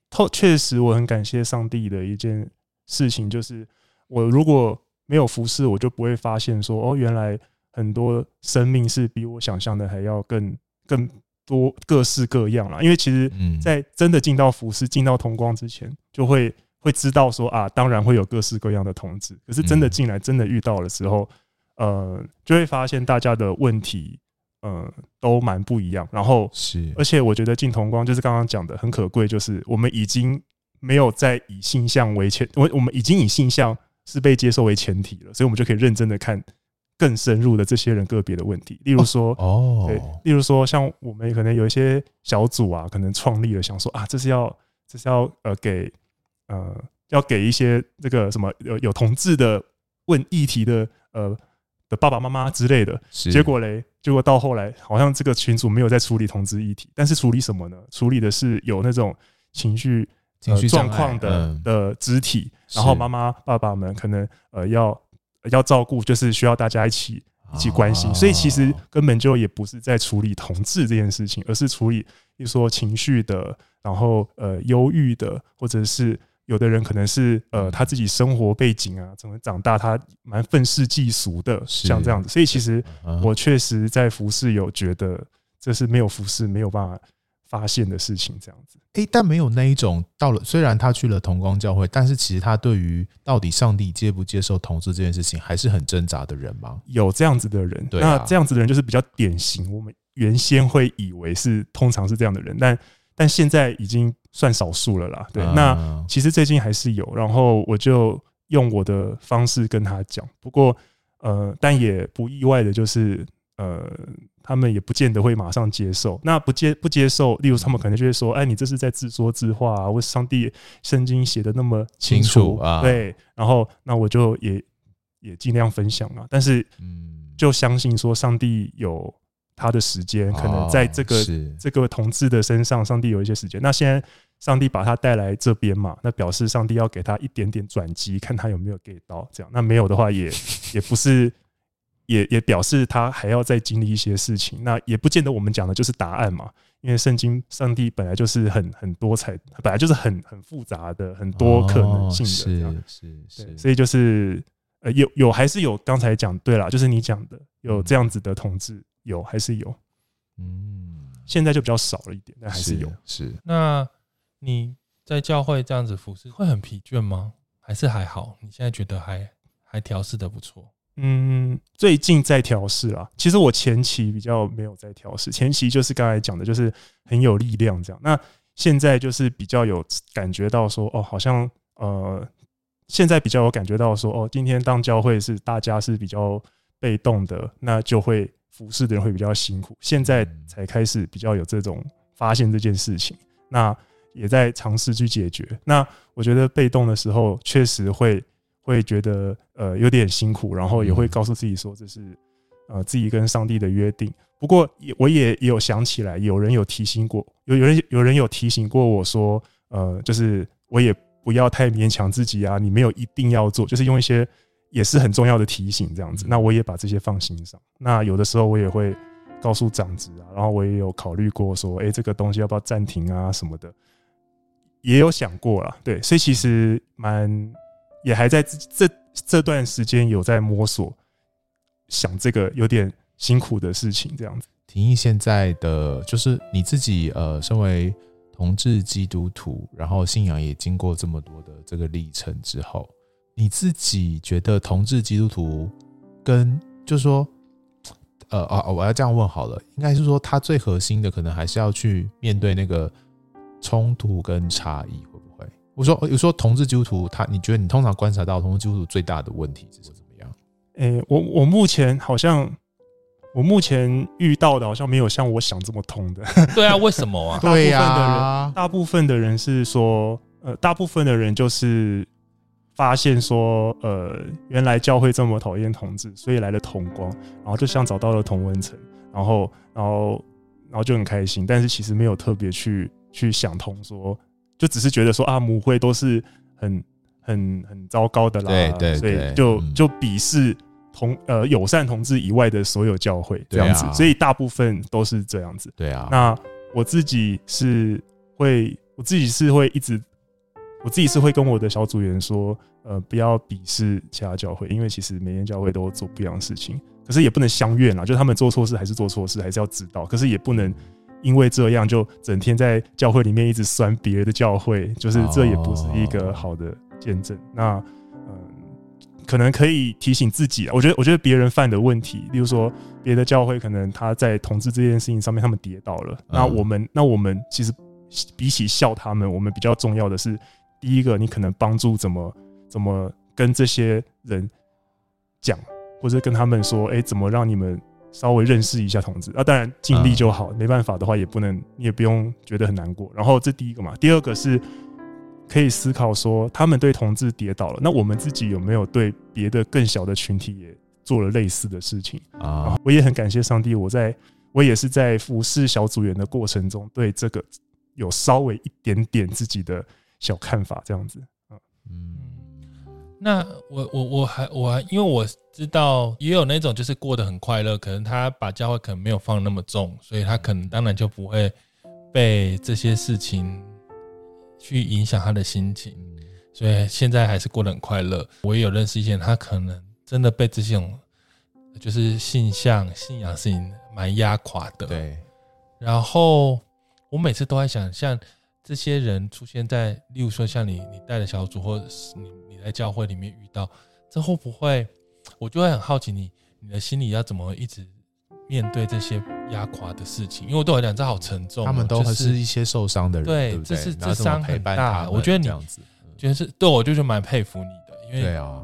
透，确实我很感谢上帝的一件事情，就是我如果没有服侍，我就不会发现说哦，原来很多生命是比我想象的还要更更多各式各样啦。因为其实，在真的进到服侍、进到同光之前，就会。会知道说啊，当然会有各式各样的同志，可是真的进来，真的遇到的时候，呃，就会发现大家的问题，呃，都蛮不一样。然后是，而且我觉得进同光就是刚刚讲的很可贵，就是我们已经没有再以性向为前，我我们已经以性向是被接受为前提了，所以我们就可以认真的看更深入的这些人个别的问题。例如说，哦，对，例如说，像我们可能有一些小组啊，可能创立了想说啊，这是要这是要呃给呃要给一些这个什么有有同志的问议题的呃。的爸爸妈妈之类的，结果嘞，结果到后来，好像这个群组没有在处理同志议题，但是处理什么呢？处理的是有那种情绪情绪状况的的肢体，然后妈妈爸爸们可能呃要要照顾，就是需要大家一起一起关心，所以其实根本就也不是在处理同志这件事情，而是处理比如说情绪的，然后呃忧郁的，或者是。有的人可能是呃他自己生活背景啊，怎么长大他蛮愤世嫉俗的，像这样子。所以其实我确实在服饰有觉得这是没有服饰没有办法发现的事情，这样子。诶，但没有那一种到了，虽然他去了同光教会，但是其实他对于到底上帝接不接受同志这件事情还是很挣扎的人吗？有这样子的人，那这样子的人就是比较典型。我们原先会以为是通常是这样的人，但但现在已经。算少数了啦，对。那其实最近还是有，然后我就用我的方式跟他讲。不过，呃，但也不意外的就是，呃，他们也不见得会马上接受。那不接不接受，例如他们可能就会说：“哎，你这是在自说自话啊！我上帝圣经写的那么清楚啊？”对。然后，那我就也也尽量分享啊。但是，嗯，就相信说上帝有。他的时间可能在这个、哦、这个同志的身上，上帝有一些时间。那现在上帝把他带来这边嘛，那表示上帝要给他一点点转机，看他有没有 get 到这样。那没有的话也，[laughs] 也也不是，也也表示他还要再经历一些事情。那也不见得我们讲的就是答案嘛，因为圣经上帝本来就是很很多彩，本来就是很很复杂的，很多可能性的。是是是，所以就是呃有有还是有刚才讲对了，就是你讲的有这样子的同志。有还是有，嗯，现在就比较少了一点，但还是有。是，是那你在教会这样子服侍会很疲倦吗？还是还好？你现在觉得还还调试的不错？嗯，最近在调试啦。其实我前期比较没有在调试，前期就是刚才讲的，就是很有力量这样。那现在就是比较有感觉到说，哦，好像呃，现在比较有感觉到说，哦，今天当教会是大家是比较被动的，那就会。服侍的人会比较辛苦，现在才开始比较有这种发现这件事情，那也在尝试去解决。那我觉得被动的时候，确实会会觉得呃有点辛苦，然后也会告诉自己说这是呃自己跟上帝的约定。不过也我也也有想起来，有人有提醒过，有有人有人有提醒过我说，呃，就是我也不要太勉强自己啊，你没有一定要做，就是用一些。也是很重要的提醒，这样子。那我也把这些放心上。那有的时候我也会告诉长子啊，然后我也有考虑过说，诶，这个东西要不要暂停啊什么的，也有想过啦。对，所以其实蛮也还在这这段时间有在摸索，想这个有点辛苦的事情，这样子。廷义现在的就是你自己，呃，身为同志基督徒，然后信仰也经过这么多的这个历程之后。你自己觉得同志基督徒跟就是说，呃啊，我要这样问好了，应该是说他最核心的可能还是要去面对那个冲突跟差异，会不会？我说，有说同志基督徒他，你觉得你通常观察到同志基督徒最大的问题是怎么样？诶，我我目前好像我目前遇到的好像没有像我想这么通的。[laughs] 对啊，为什么啊？大部分的人，大部分的人是说，呃，大部分的人就是。发现说，呃，原来教会这么讨厌同志，所以来了同光，然后就像找到了同温层，然后，然后，然后就很开心。但是其实没有特别去去想通，说就只是觉得说啊，母会都是很很很糟糕的啦，对对，所以就就鄙视同呃友善同志以外的所有教会这样子，所以大部分都是这样子。对啊，那我自己是会，我自己是会一直。我自己是会跟我的小组员说，呃，不要鄙视其他教会，因为其实每间教会都做不一样的事情，可是也不能相怨啦，就是他们做错事还是做错事，还是要知道，可是也不能因为这样就整天在教会里面一直酸别的教会，就是这也不是一个好的见证。那，嗯，可能可以提醒自己啊。我觉得，我觉得别人犯的问题，例如说别的教会可能他在同志这件事情上面他们跌倒了，那我们，那我们其实比起笑他们，我们比较重要的是，第一个，你可能帮助怎么怎么跟这些人讲，或者跟他们说，哎，怎么让你们。稍微认识一下同志啊，当然尽力就好，没办法的话也不能，你也不用觉得很难过。然后这第一个嘛，第二个是可以思考说，他们对同志跌倒了，那我们自己有没有对别的更小的群体也做了类似的事情啊？我也很感谢上帝，我在我也是在服侍小组员的过程中，对这个有稍微一点点自己的小看法，这样子。嗯，那我我我还我还因为我。知道也有那种就是过得很快乐，可能他把教会可能没有放那么重，所以他可能当然就不会被这些事情去影响他的心情，所以现在还是过得很快乐。我也有认识一些人，他可能真的被这种就是信向信仰事情蛮压垮的。对。然后我每次都在想，像这些人出现在，例如说像你你带的小组，或者是你你在教会里面遇到，这会不会？我就会很好奇你，你的心里要怎么一直面对这些压垮的事情？因为对我来讲，这好沉重。他们都是一些受伤的人，对，对，这是这伤很大。我觉得你就是对我就是蛮佩服你的，因为对啊，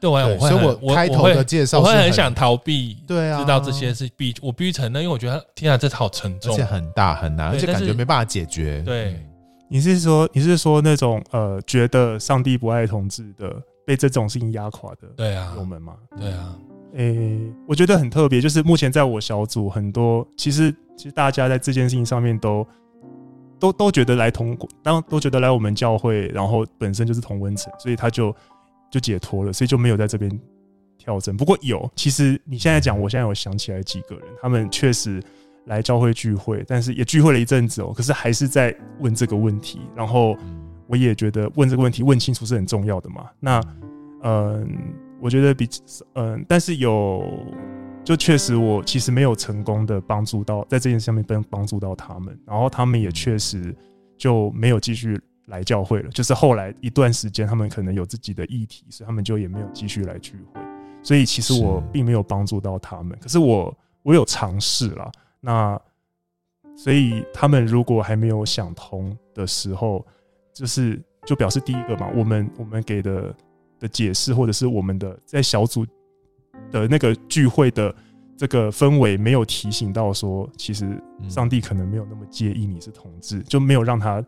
对所以我开头的介绍，我会很想逃避，对啊，知道这些是必我必须承认，因为我觉得天啊，这好沉重，而且很大很难，而且感觉没办法解决。对，你是说你是说那种呃，觉得上帝不爱同志的？被这种事情压垮的，对啊，我们嘛，对啊，诶、欸，我觉得很特别，就是目前在我小组很多，其实其实大家在这件事情上面都都都觉得来同当都觉得来我们教会，然后本身就是同温层，所以他就就解脱了，所以就没有在这边跳针。不过有，其实你现在讲，我现在有想起来几个人，他们确实来教会聚会，但是也聚会了一阵子哦，可是还是在问这个问题，然后。我也觉得问这个问题问清楚是很重要的嘛。那，嗯，我觉得比嗯，但是有就确实我其实没有成功的帮助到在这件事上面帮帮助到他们，然后他们也确实就没有继续来教会了。就是后来一段时间，他们可能有自己的议题，所以他们就也没有继续来聚会。所以其实我并没有帮助到他们，可是我我有尝试了。那所以他们如果还没有想通的时候。就是就表示第一个嘛，我们我们给的的解释，或者是我们的在小组的那个聚会的这个氛围，没有提醒到说，其实上帝可能没有那么介意你是同志，就没有让他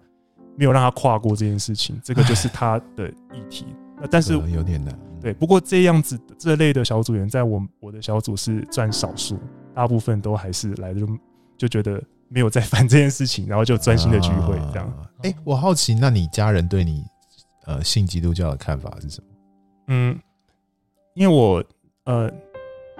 没有让他跨过这件事情，这个就是他的议题。那但是有点难，对。不过这样子这类的小组员，在我我的小组是占少数，大部分都还是来的就就觉得。没有再烦这件事情，然后就专心的聚会这样。哎、啊欸，我好奇，那你家人对你呃信基督教的看法是什么？嗯，因为我呃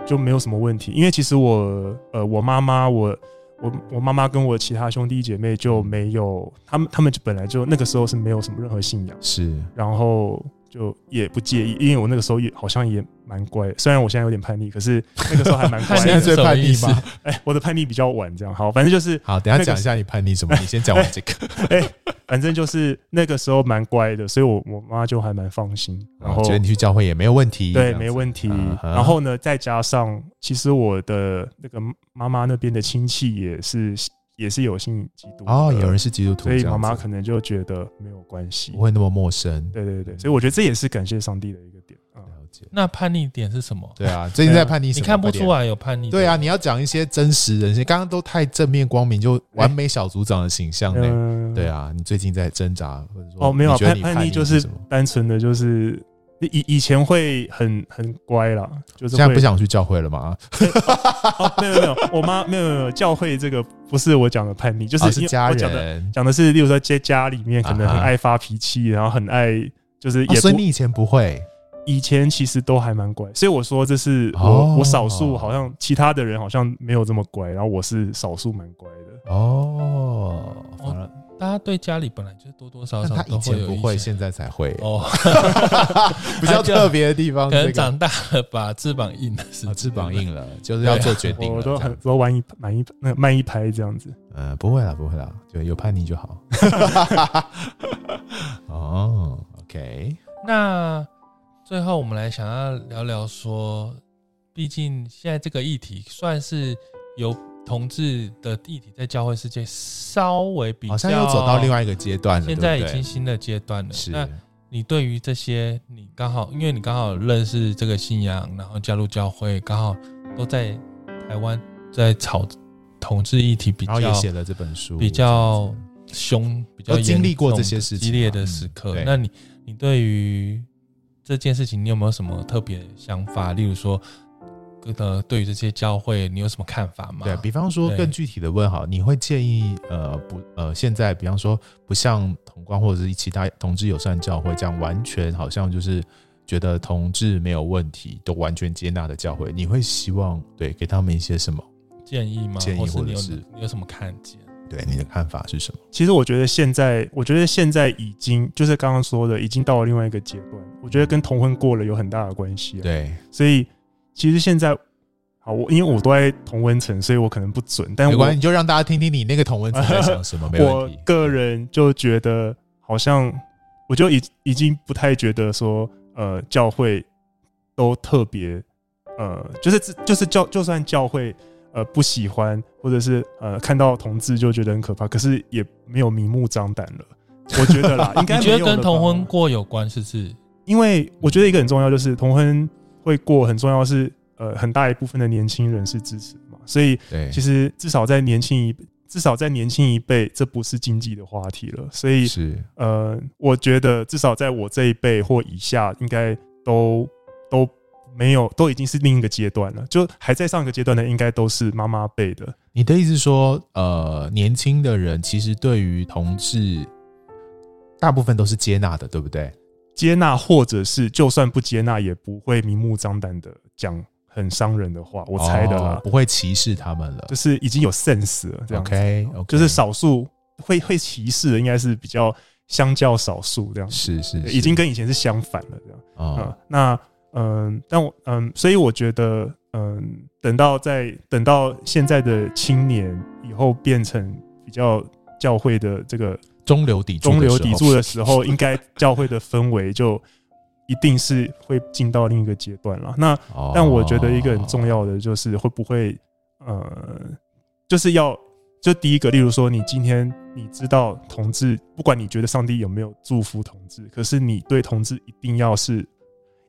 就没有什么问题，因为其实我呃我妈妈我我我妈妈跟我其他兄弟姐妹就没有，他们他们本来就那个时候是没有什么任何信仰，是，然后。就也不介意，因为我那个时候也好像也蛮乖，虽然我现在有点叛逆，可是那个时候还蛮乖。现在最叛逆吗？[laughs] 哎、欸，我的叛逆比较晚，这样好，反正就是好。等下讲一下你叛逆什么？你先讲完这个。[laughs] 哎、欸，反正就是那个时候蛮乖的，所以我我妈就还蛮放心，然后觉得你去教会也没有问题，对，没问题。然后呢，再加上其实我的那个妈妈那边的亲戚也是。也是有信基督哦，有人是基督徒，所以妈妈可能就觉得没有关系，不会那么陌生。对对对，所以我觉得这也是感谢上帝的一个点啊。了解。那叛逆点是什么？对啊，最近在叛逆什么？你看不出来有叛逆。对啊，你要讲一些真实人性，刚刚都太正面光明，就完美小组长的形象呢。对啊，你最近在挣扎，或者说哦，没有叛叛逆就是单纯的就是。以以前会很很乖啦，就是现在不想去教会了吗？[laughs] 哦，没有没有，我妈没有没有教会这个不是我讲的叛逆，就是我讲的、哦、家人讲的是，例如说在家里面可能很爱发脾气，然后很爱就是也、哦。所以你以前不会，以前其实都还蛮乖，所以我说这是我、哦、我少数，好像其他的人好像没有这么乖，然后我是少数蛮乖的哦。反而。大家对家里本来就是多多少少，他以前不会，现在才会哦。[laughs] 比较特别的地方，[laughs] 可能长大了把翅膀硬了，是翅膀硬了，就是要做决定。我都很多晚一慢一那慢一拍这样子。嗯，不会啦，不会啦，就有叛逆就好。[laughs] 哦，OK。那最后我们来想要聊聊说，毕竟现在这个议题算是有同志的议题在教会世界稍微比较，好像又走到另外一个阶段了，现在已经新的阶段了。是。那你对于这些，你刚好因为你刚好认识这个信仰，然后加入教会，刚好都在台湾在炒同志议题比较，然后也写了这本书，比较凶，比较经历过这些事情激烈的时刻。嗯、那你你对于这件事情，你有没有什么特别想法？例如说，呃，对于这些教会，你有什么看法吗？对，比方说，更具体的问好，你会建议呃不呃，现在比方说，不像同光或者是其他同志友善教会这样，完全好像就是觉得同志没有问题，都完全接纳的教会，你会希望对给他们一些什么建议吗？建议或者是你有，你有什么看见？对你的看法是什么？其实我觉得现在，我觉得现在已经就是刚刚说的，已经到了另外一个阶段。我觉得跟同婚过了有很大的关系。对，所以其实现在，好，我因为我都在同温层，所以我可能不准。但没关系，你就让大家听听你那个同温层在想什么。没问题。[laughs] 我个人就觉得，好像我就已已经不太觉得说，呃，教会都特别，呃，就是就是教，就算教会。呃，不喜欢或者是呃，看到同志就觉得很可怕，可是也没有明目张胆了。我觉得啦，[laughs] 应该觉得跟同婚过有关，是不是？因为我觉得一个很重要就是同婚会过，很重要是呃，很大一部分的年轻人是支持嘛，所以其实至少在年轻一至少在年轻一辈，这不是经济的话题了。所以是呃，我觉得至少在我这一辈或以下，应该都都。没有，都已经是另一个阶段了。就还在上一个阶段的，应该都是妈妈辈的。你的意思是说，呃，年轻的人其实对于同志，大部分都是接纳的，对不对？接纳，或者是就算不接纳，也不会明目张胆的讲很伤人的话。我猜的啦，哦，不会歧视他们了，就是已经有 sense 了。这样 OK，就是少数会会歧视的，应该是比较相较少数这样。是是，是，已经跟以前是相反了这样。哦，嗯，那。嗯，但我嗯，所以我觉得，嗯，等到在等到现在的青年以后变成比较教会的这个中流砥柱中流砥柱的时候，应该教会的氛围就一定是会进到另一个阶段了。那但我觉得一个很重要的就是会不会，呃，就是要就第一个，例如说，你今天你知道同志，不管你觉得上帝有没有祝福同志，可是你对同志一定要是。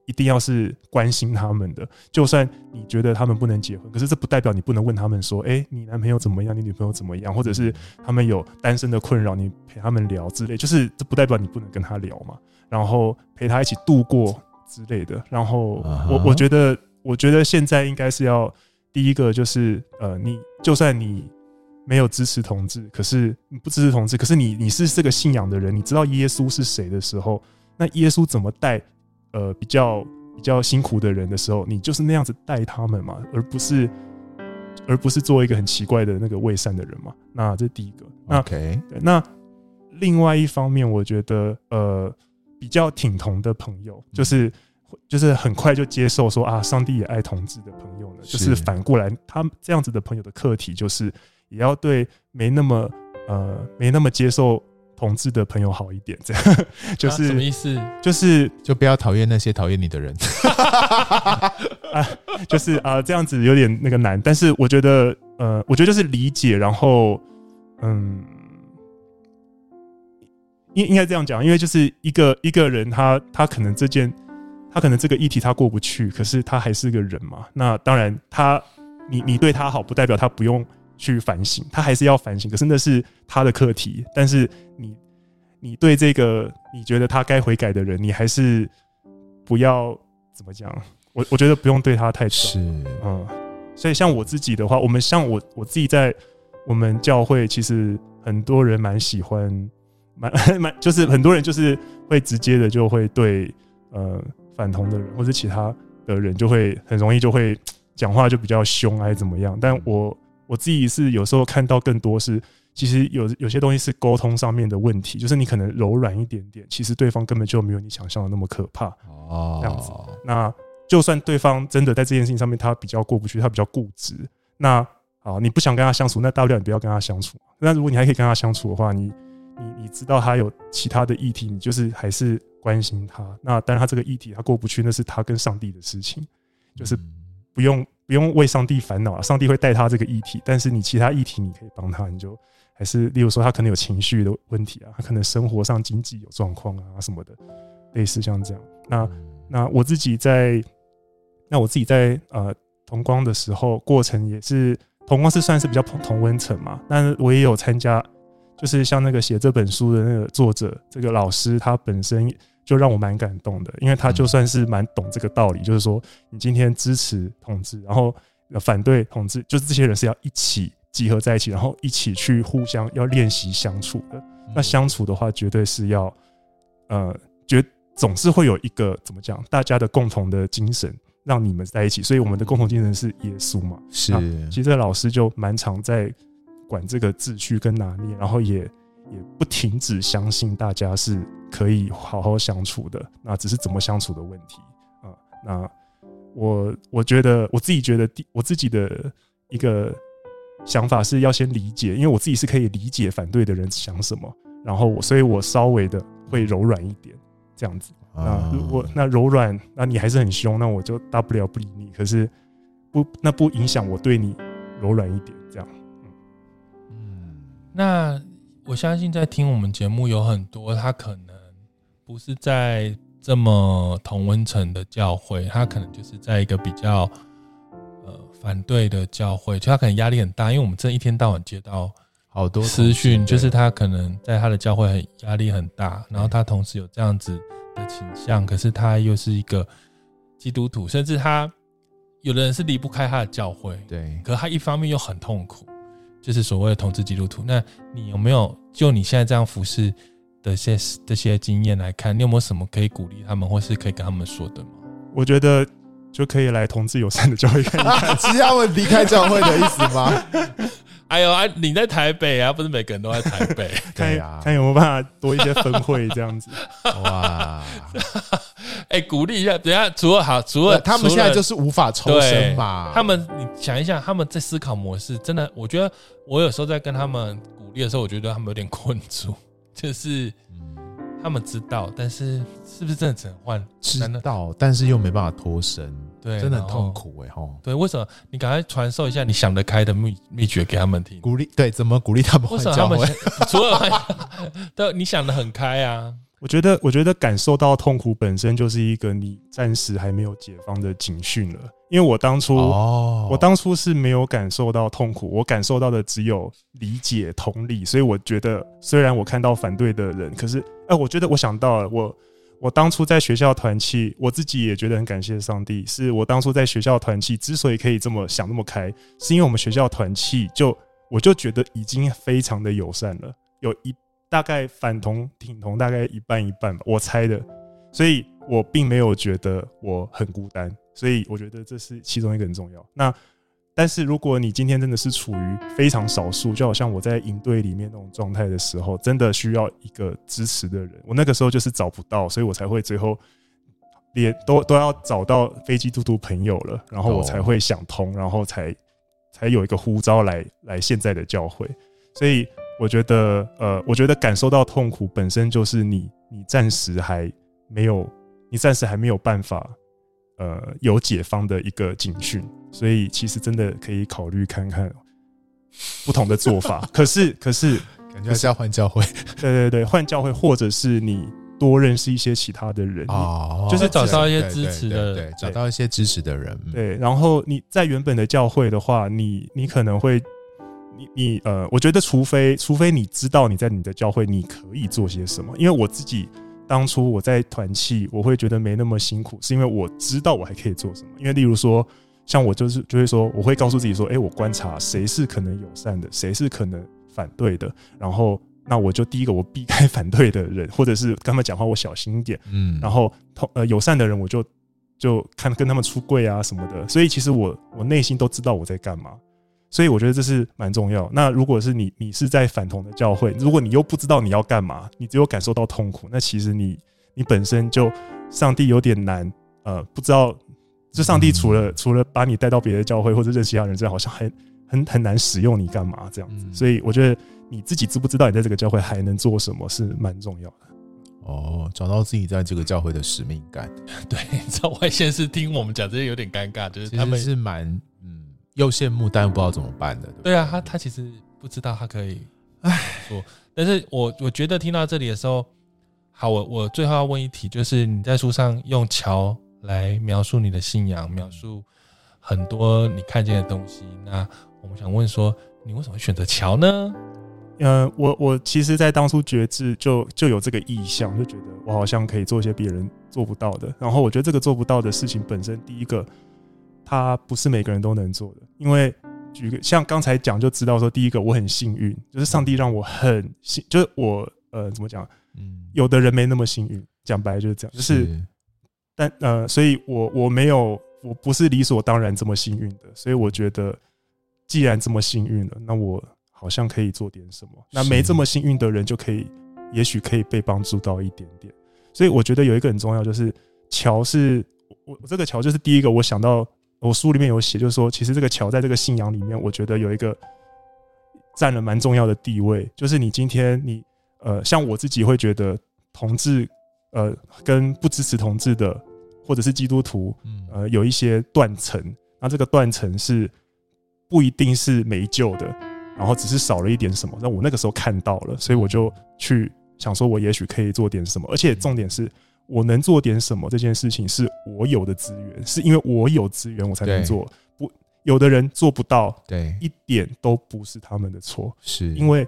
一定要是关心他们的，就算你觉得他们不能结婚，可是这不代表你不能问他们说：“哎，你男朋友怎么样？你女朋友怎么样？”或者是他们有单身的困扰，你陪他们聊之类，就是这不代表你不能跟他聊嘛。然后陪他一起度过之类的。然后我我觉得，我觉得现在应该是要第一个就是呃，你就算你没有支持同志，可是你不支持同志，可是你你是这个信仰的人，你知道耶稣是谁的时候，那耶稣怎么带？呃，比较比较辛苦的人的时候，你就是那样子带他们嘛，而不是而不是做一个很奇怪的那个伪善的人嘛。那这是第一个。那 OK，那另外一方面，我觉得呃，比较挺同的朋友，就是就是很快就接受说啊，上帝也爱同志的朋友呢，就是反过来，他们这样子的朋友的课题，就是也要对没那么呃没那么接受。同志的朋友好一点，这样 [laughs] 就是、啊、什么意思？就是就不要讨厌那些讨厌你的人 [laughs] 啊，就是啊，这样子有点那个难。但是我觉得，呃，我觉得就是理解，然后嗯，应应该这样讲，因为就是一个一个人他，他他可能这件，他可能这个议题他过不去，可是他还是个人嘛。那当然他，他你你对他好，不代表他不用。去反省，他还是要反省，可是那是他的课题。但是你，你对这个你觉得他该悔改的人，你还是不要怎么讲？我我觉得不用对他太重。是，嗯。所以像我自己的话，我们像我我自己在我们教会，其实很多人蛮喜欢，蛮 [laughs] 蛮就是很多人就是会直接的就会对呃反同的人或者其他的人就会很容易就会讲话就比较凶还是怎么样？但我。我自己是有时候看到更多是，其实有有些东西是沟通上面的问题，就是你可能柔软一点点，其实对方根本就没有你想象的那么可怕哦，这样子。那就算对方真的在这件事情上面他比较过不去，他比较固执，那好，你不想跟他相处，那大不了你不要跟他相处。那如果你还可以跟他相处的话，你你你知道他有其他的议题，你就是还是关心他。那当然，他这个议题他过不去，那是他跟上帝的事情，就是不用不用为上帝烦恼啊，上帝会带他这个议题。但是你其他议题你可以帮他，你就还是例如说他可能有情绪的问题啊，他可能生活上经济有状况啊什么的，类似像这样。那那我自己在那我自己在呃同光的时候，过程也是同光是算是比较同温层嘛，但是我也有参加。就是像那个写这本书的那个作者，这个老师，他本身就让我蛮感动的，因为他就算是蛮懂这个道理，就是说你今天支持同志，然后反对同志，就是这些人是要一起集合在一起，然后一起去互相要练习相处的。那相处的话，绝对是要呃，绝总是会有一个怎么讲，大家的共同的精神让你们在一起。所以我们的共同精神是耶稣嘛？是。其实这个老师就蛮常在。管这个秩序跟拿捏，然后也也不停止相信大家是可以好好相处的，那只是怎么相处的问题啊。那我我觉得我自己觉得第我自己的一个想法是要先理解，因为我自己是可以理解反对的人想什么，然后我所以我稍微的会柔软一点这样子。那如果那柔软，那你还是很凶，那我就大不了不理你。可是不那不影响我对你柔软一点这样。嗯。那我相信，在听我们节目有很多，他可能不是在这么同温层的教会，他可能就是在一个比较呃反对的教会，就他可能压力很大，因为我们这一天到晚接到好多私讯，就是他可能在他的教会很压力很大，然后他同时有这样子的倾向，可是他又是一个基督徒，甚至他有的人是离不开他的教会，对，可是他一方面又很痛苦。就是所谓的同志基督徒，那你有没有就你现在这样服侍的些这些经验来看，你有没有什么可以鼓励他们，或是可以跟他们说的吗？我觉得就可以来同志友善的教会看一看，是要我离开教会的意思吗？[laughs] 哎呦啊！你在台北啊，不是每个人都在台北，[laughs] 看看有没有办法多一些分会这样子。[laughs] 哇！哎，鼓励一下，等下除了好，除了他们现在就是无法抽身嘛。他们，你想一下，他们在思考模式，真的，我觉得我有时候在跟他们鼓励的时候，我觉得他们有点困住，就是。他们知道，但是是不是真的只能换？知道，但是又没办法脱身，对，真的很痛苦哎吼。对，为什么？你赶快传授一下你想得开的秘秘诀给他们听，鼓励对，怎么鼓励他们换教会？[laughs] 除了对，你想的很开啊。我觉得，我觉得感受到痛苦本身就是一个你暂时还没有解放的警讯了。因为我当初，我当初是没有感受到痛苦，我感受到的只有理解、同理。所以我觉得，虽然我看到反对的人，可是，哎，我觉得我想到了，我我当初在学校团契，我自己也觉得很感谢上帝。是我当初在学校团契之所以可以这么想那么开，是因为我们学校团契就我就觉得已经非常的友善了，有一。大概反同挺同大概一半一半吧，我猜的，所以我并没有觉得我很孤单，所以我觉得这是其中一个很重要。那但是如果你今天真的是处于非常少数，就好像我在营队里面那种状态的时候，真的需要一个支持的人，我那个时候就是找不到，所以我才会最后连都都要找到飞机嘟嘟朋友了，然后我才会想通，然后才才有一个呼召来来现在的教会，所以。我觉得，呃，我觉得感受到痛苦本身就是你，你暂时还没有，你暂时还没有办法，呃，有解放的一个警讯，所以其实真的可以考虑看看不同的做法。[laughs] 可是，可是，感觉是要换教会，对对对，换教会，或者是你多认识一些其他的人，哦，就是找到一些支持的，对，找到一些支持的人，对。然后你在原本的教会的话，你你可能会。你你呃，我觉得除非除非你知道你在你的教会你可以做些什么，因为我自己当初我在团契，我会觉得没那么辛苦，是因为我知道我还可以做什么。因为例如说，像我就是就会说，我会告诉自己说，哎，我观察谁是可能友善的，谁是可能反对的，然后那我就第一个我避开反对的人，或者是跟他们讲话我小心一点，嗯，然后同呃友善的人我就就看跟他们出柜啊什么的。所以其实我我内心都知道我在干嘛。所以我觉得这是蛮重要。那如果是你，你是在反同的教会，如果你又不知道你要干嘛，你只有感受到痛苦，那其实你你本身就上帝有点难，呃，不知道，就上帝除了除了把你带到别的教会或者认识其他人，之外好像很很很难使用你干嘛这样子。所以我觉得你自己知不知道你在这个教会还能做什么是蛮重要的。哦，找到自己在这个教会的使命感。[laughs] 对，在外线是听我们讲这些有点尴尬，就是他们是蛮嗯又羡慕，但又不知道怎么办的。对，对啊，他他其实不知道他可以哎说，但是我我觉得听到这里的时候，好，我我最后要问一题，就是你在书上用桥来描述你的信仰，描述很多你看见的东西，那我们想问说，你为什么会选择桥呢？呃，我我其实，在当初觉知就就有这个意向，就觉得我好像可以做一些别人做不到的。然后我觉得这个做不到的事情本身，第一个，它不是每个人都能做的。因为举个像刚才讲就知道说，第一个我很幸运，就是上帝让我很幸，就是我呃怎么讲，嗯，有的人没那么幸运，讲白了就是这样，就是，是但呃，所以我我没有，我不是理所当然这么幸运的。所以我觉得，既然这么幸运了，那我。好像可以做点什么，那没这么幸运的人就可以，也许可以被帮助到一点点。所以我觉得有一个很重要，就是桥是我我这个桥就是第一个我想到，我书里面有写，就是说其实这个桥在这个信仰里面，我觉得有一个占了蛮重要的地位。就是你今天你呃，像我自己会觉得同志呃跟不支持同志的，或者是基督徒呃有一些断层，那这个断层是不一定是没救的。然后只是少了一点什么，那我那个时候看到了，所以我就去想说，我也许可以做点什么。而且重点是我能做点什么这件事情，是我有的资源，是因为我有资源我才能做。不，有的人做不到，对，一点都不是他们的错。是因为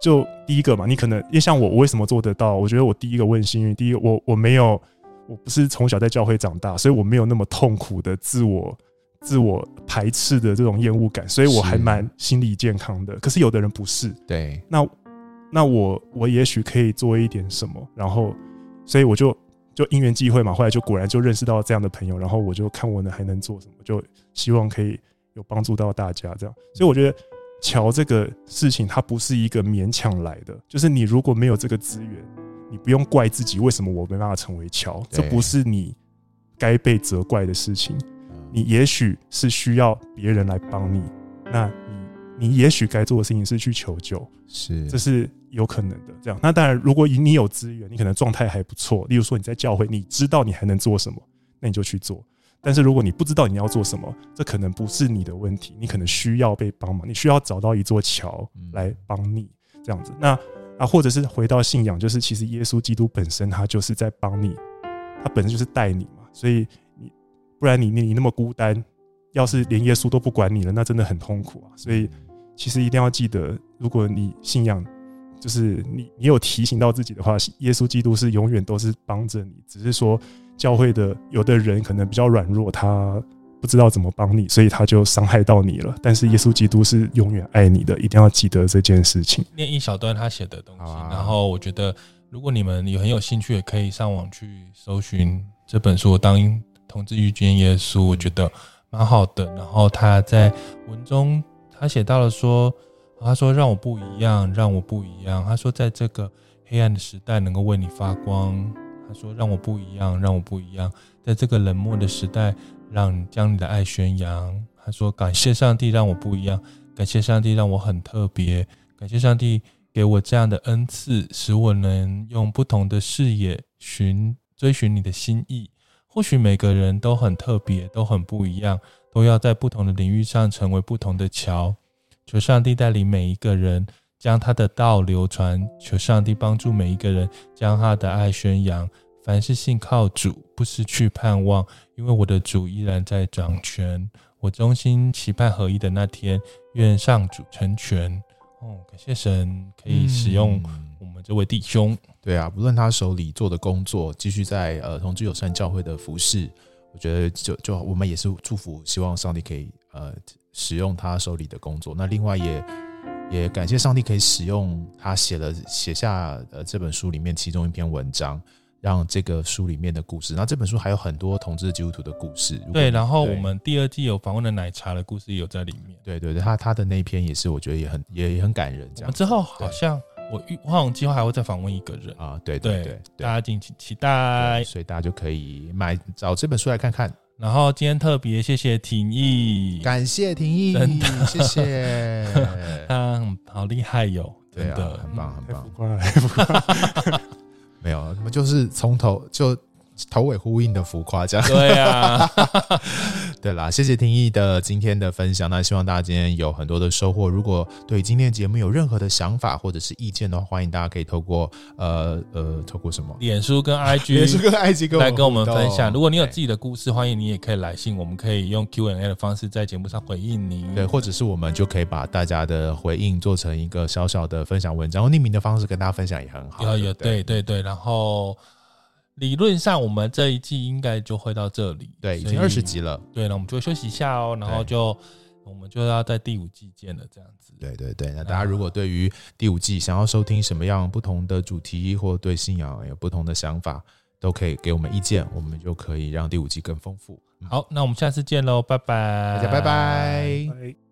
就第一个嘛，你可能因为像我，我为什么做得到？我觉得我第一个我很幸运，第一个我我没有，我不是从小在教会长大，所以我没有那么痛苦的自我。自我排斥的这种厌恶感，所以我还蛮心理健康的。可是有的人不是，对，那那我我也许可以做一点什么，然后所以我就就因缘际会嘛，后来就果然就认识到这样的朋友，然后我就看我能还能做什么，就希望可以有帮助到大家这样。所以我觉得桥这个事情它不是一个勉强来的，就是你如果没有这个资源，你不用怪自己为什么我没办法成为桥，这不是你该被责怪的事情。你也许是需要别人来帮你，那你你也许该做的事情是去求救，是，这是有可能的。这样，那当然，如果你有资源，你可能状态还不错，例如说你在教会，你知道你还能做什么，那你就去做。但是如果你不知道你要做什么，这可能不是你的问题，你可能需要被帮忙，你需要找到一座桥来帮你这样子。那啊，或者是回到信仰，就是其实耶稣基督本身他就是在帮你，他本身就是带你嘛，所以你。不然你你你那么孤单，要是连耶稣都不管你了，那真的很痛苦啊。所以其实一定要记得，如果你信仰，就是你你有提醒到自己的话，耶稣基督是永远都是帮着你。只是说教会的有的人可能比较软弱，他不知道怎么帮你，所以他就伤害到你了。但是耶稣基督是永远爱你的，一定要记得这件事情。念一小段他写的东西，然后我觉得如果你们有很有兴趣，也可以上网去搜寻这本书。当同志遇见耶稣，我觉得蛮好的。然后他在文中，他写到了说，他说让我不一样，让我不一样。他说在这个黑暗的时代能够为你发光。他说让我不一样，让我不一样。在这个冷漠的时代，让你将你的爱宣扬。他说感谢上帝让我不一样，感谢上帝让我很特别，感谢上帝给我这样的恩赐，使我能用不同的视野寻追寻你的心意。或许每个人都很特别，都很不一样，都要在不同的领域上成为不同的桥。求上帝带领每一个人将他的道流传，求上帝帮助每一个人将他的爱宣扬。凡是信靠主，不失去盼望，因为我的主依然在掌权。我衷心期盼合一的那天，愿上主成全。哦，感谢神可以使用我们这位弟兄。嗯对啊，不论他手里做的工作，继续在呃同志友善教会的服侍，我觉得就就我们也是祝福，希望上帝可以呃使用他手里的工作。那另外也也感谢上帝可以使用他写了写下呃这本书里面其中一篇文章，让这个书里面的故事。那这本书还有很多同志基督徒的故事。对，然后我们第二季有访问的奶茶的故事也有在里面。对对对，他他的那篇也是我觉得也很也也很感人。这样之后好像。我预我好像计划还会再访问一个人啊，对对对，对，大家敬请期待，所以大家就可以买找这本书来看看。然后今天特别谢谢廷义，感谢廷义，真的谢谢，[laughs] 嗯，好厉害哟，对啊，很棒很棒，[laughs] 没有，么？你们就是从头就。头尾呼应的浮夸，这样对啊，[laughs] 对啦，谢谢听义的今天的分享，那希望大家今天有很多的收获。如果对今天节目有任何的想法或者是意见的话，欢迎大家可以透过呃呃，透过什么？脸书跟 IG，脸书跟 IG 来跟我们分享。如果你有自己的故事，欢迎你也可以来信，我们可以用 Q&A 的方式在节目上回应你。对，或者是我们就可以把大家的回应做成一个小小的分享文章，用匿名的方式跟大家分享也很好。有有对对对，然后。理论上，我们这一季应该就会到这里。对，已经二十集了。对，那我们就休息一下哦，然后就我们就要在第五季见了，这样子。对对对，那大家如果对于第五季想要收听什么样不同的主题，或对信仰有不同的想法，都可以给我们意见，我们就可以让第五季更丰富。好，那我们下次见喽，拜拜，大家拜拜。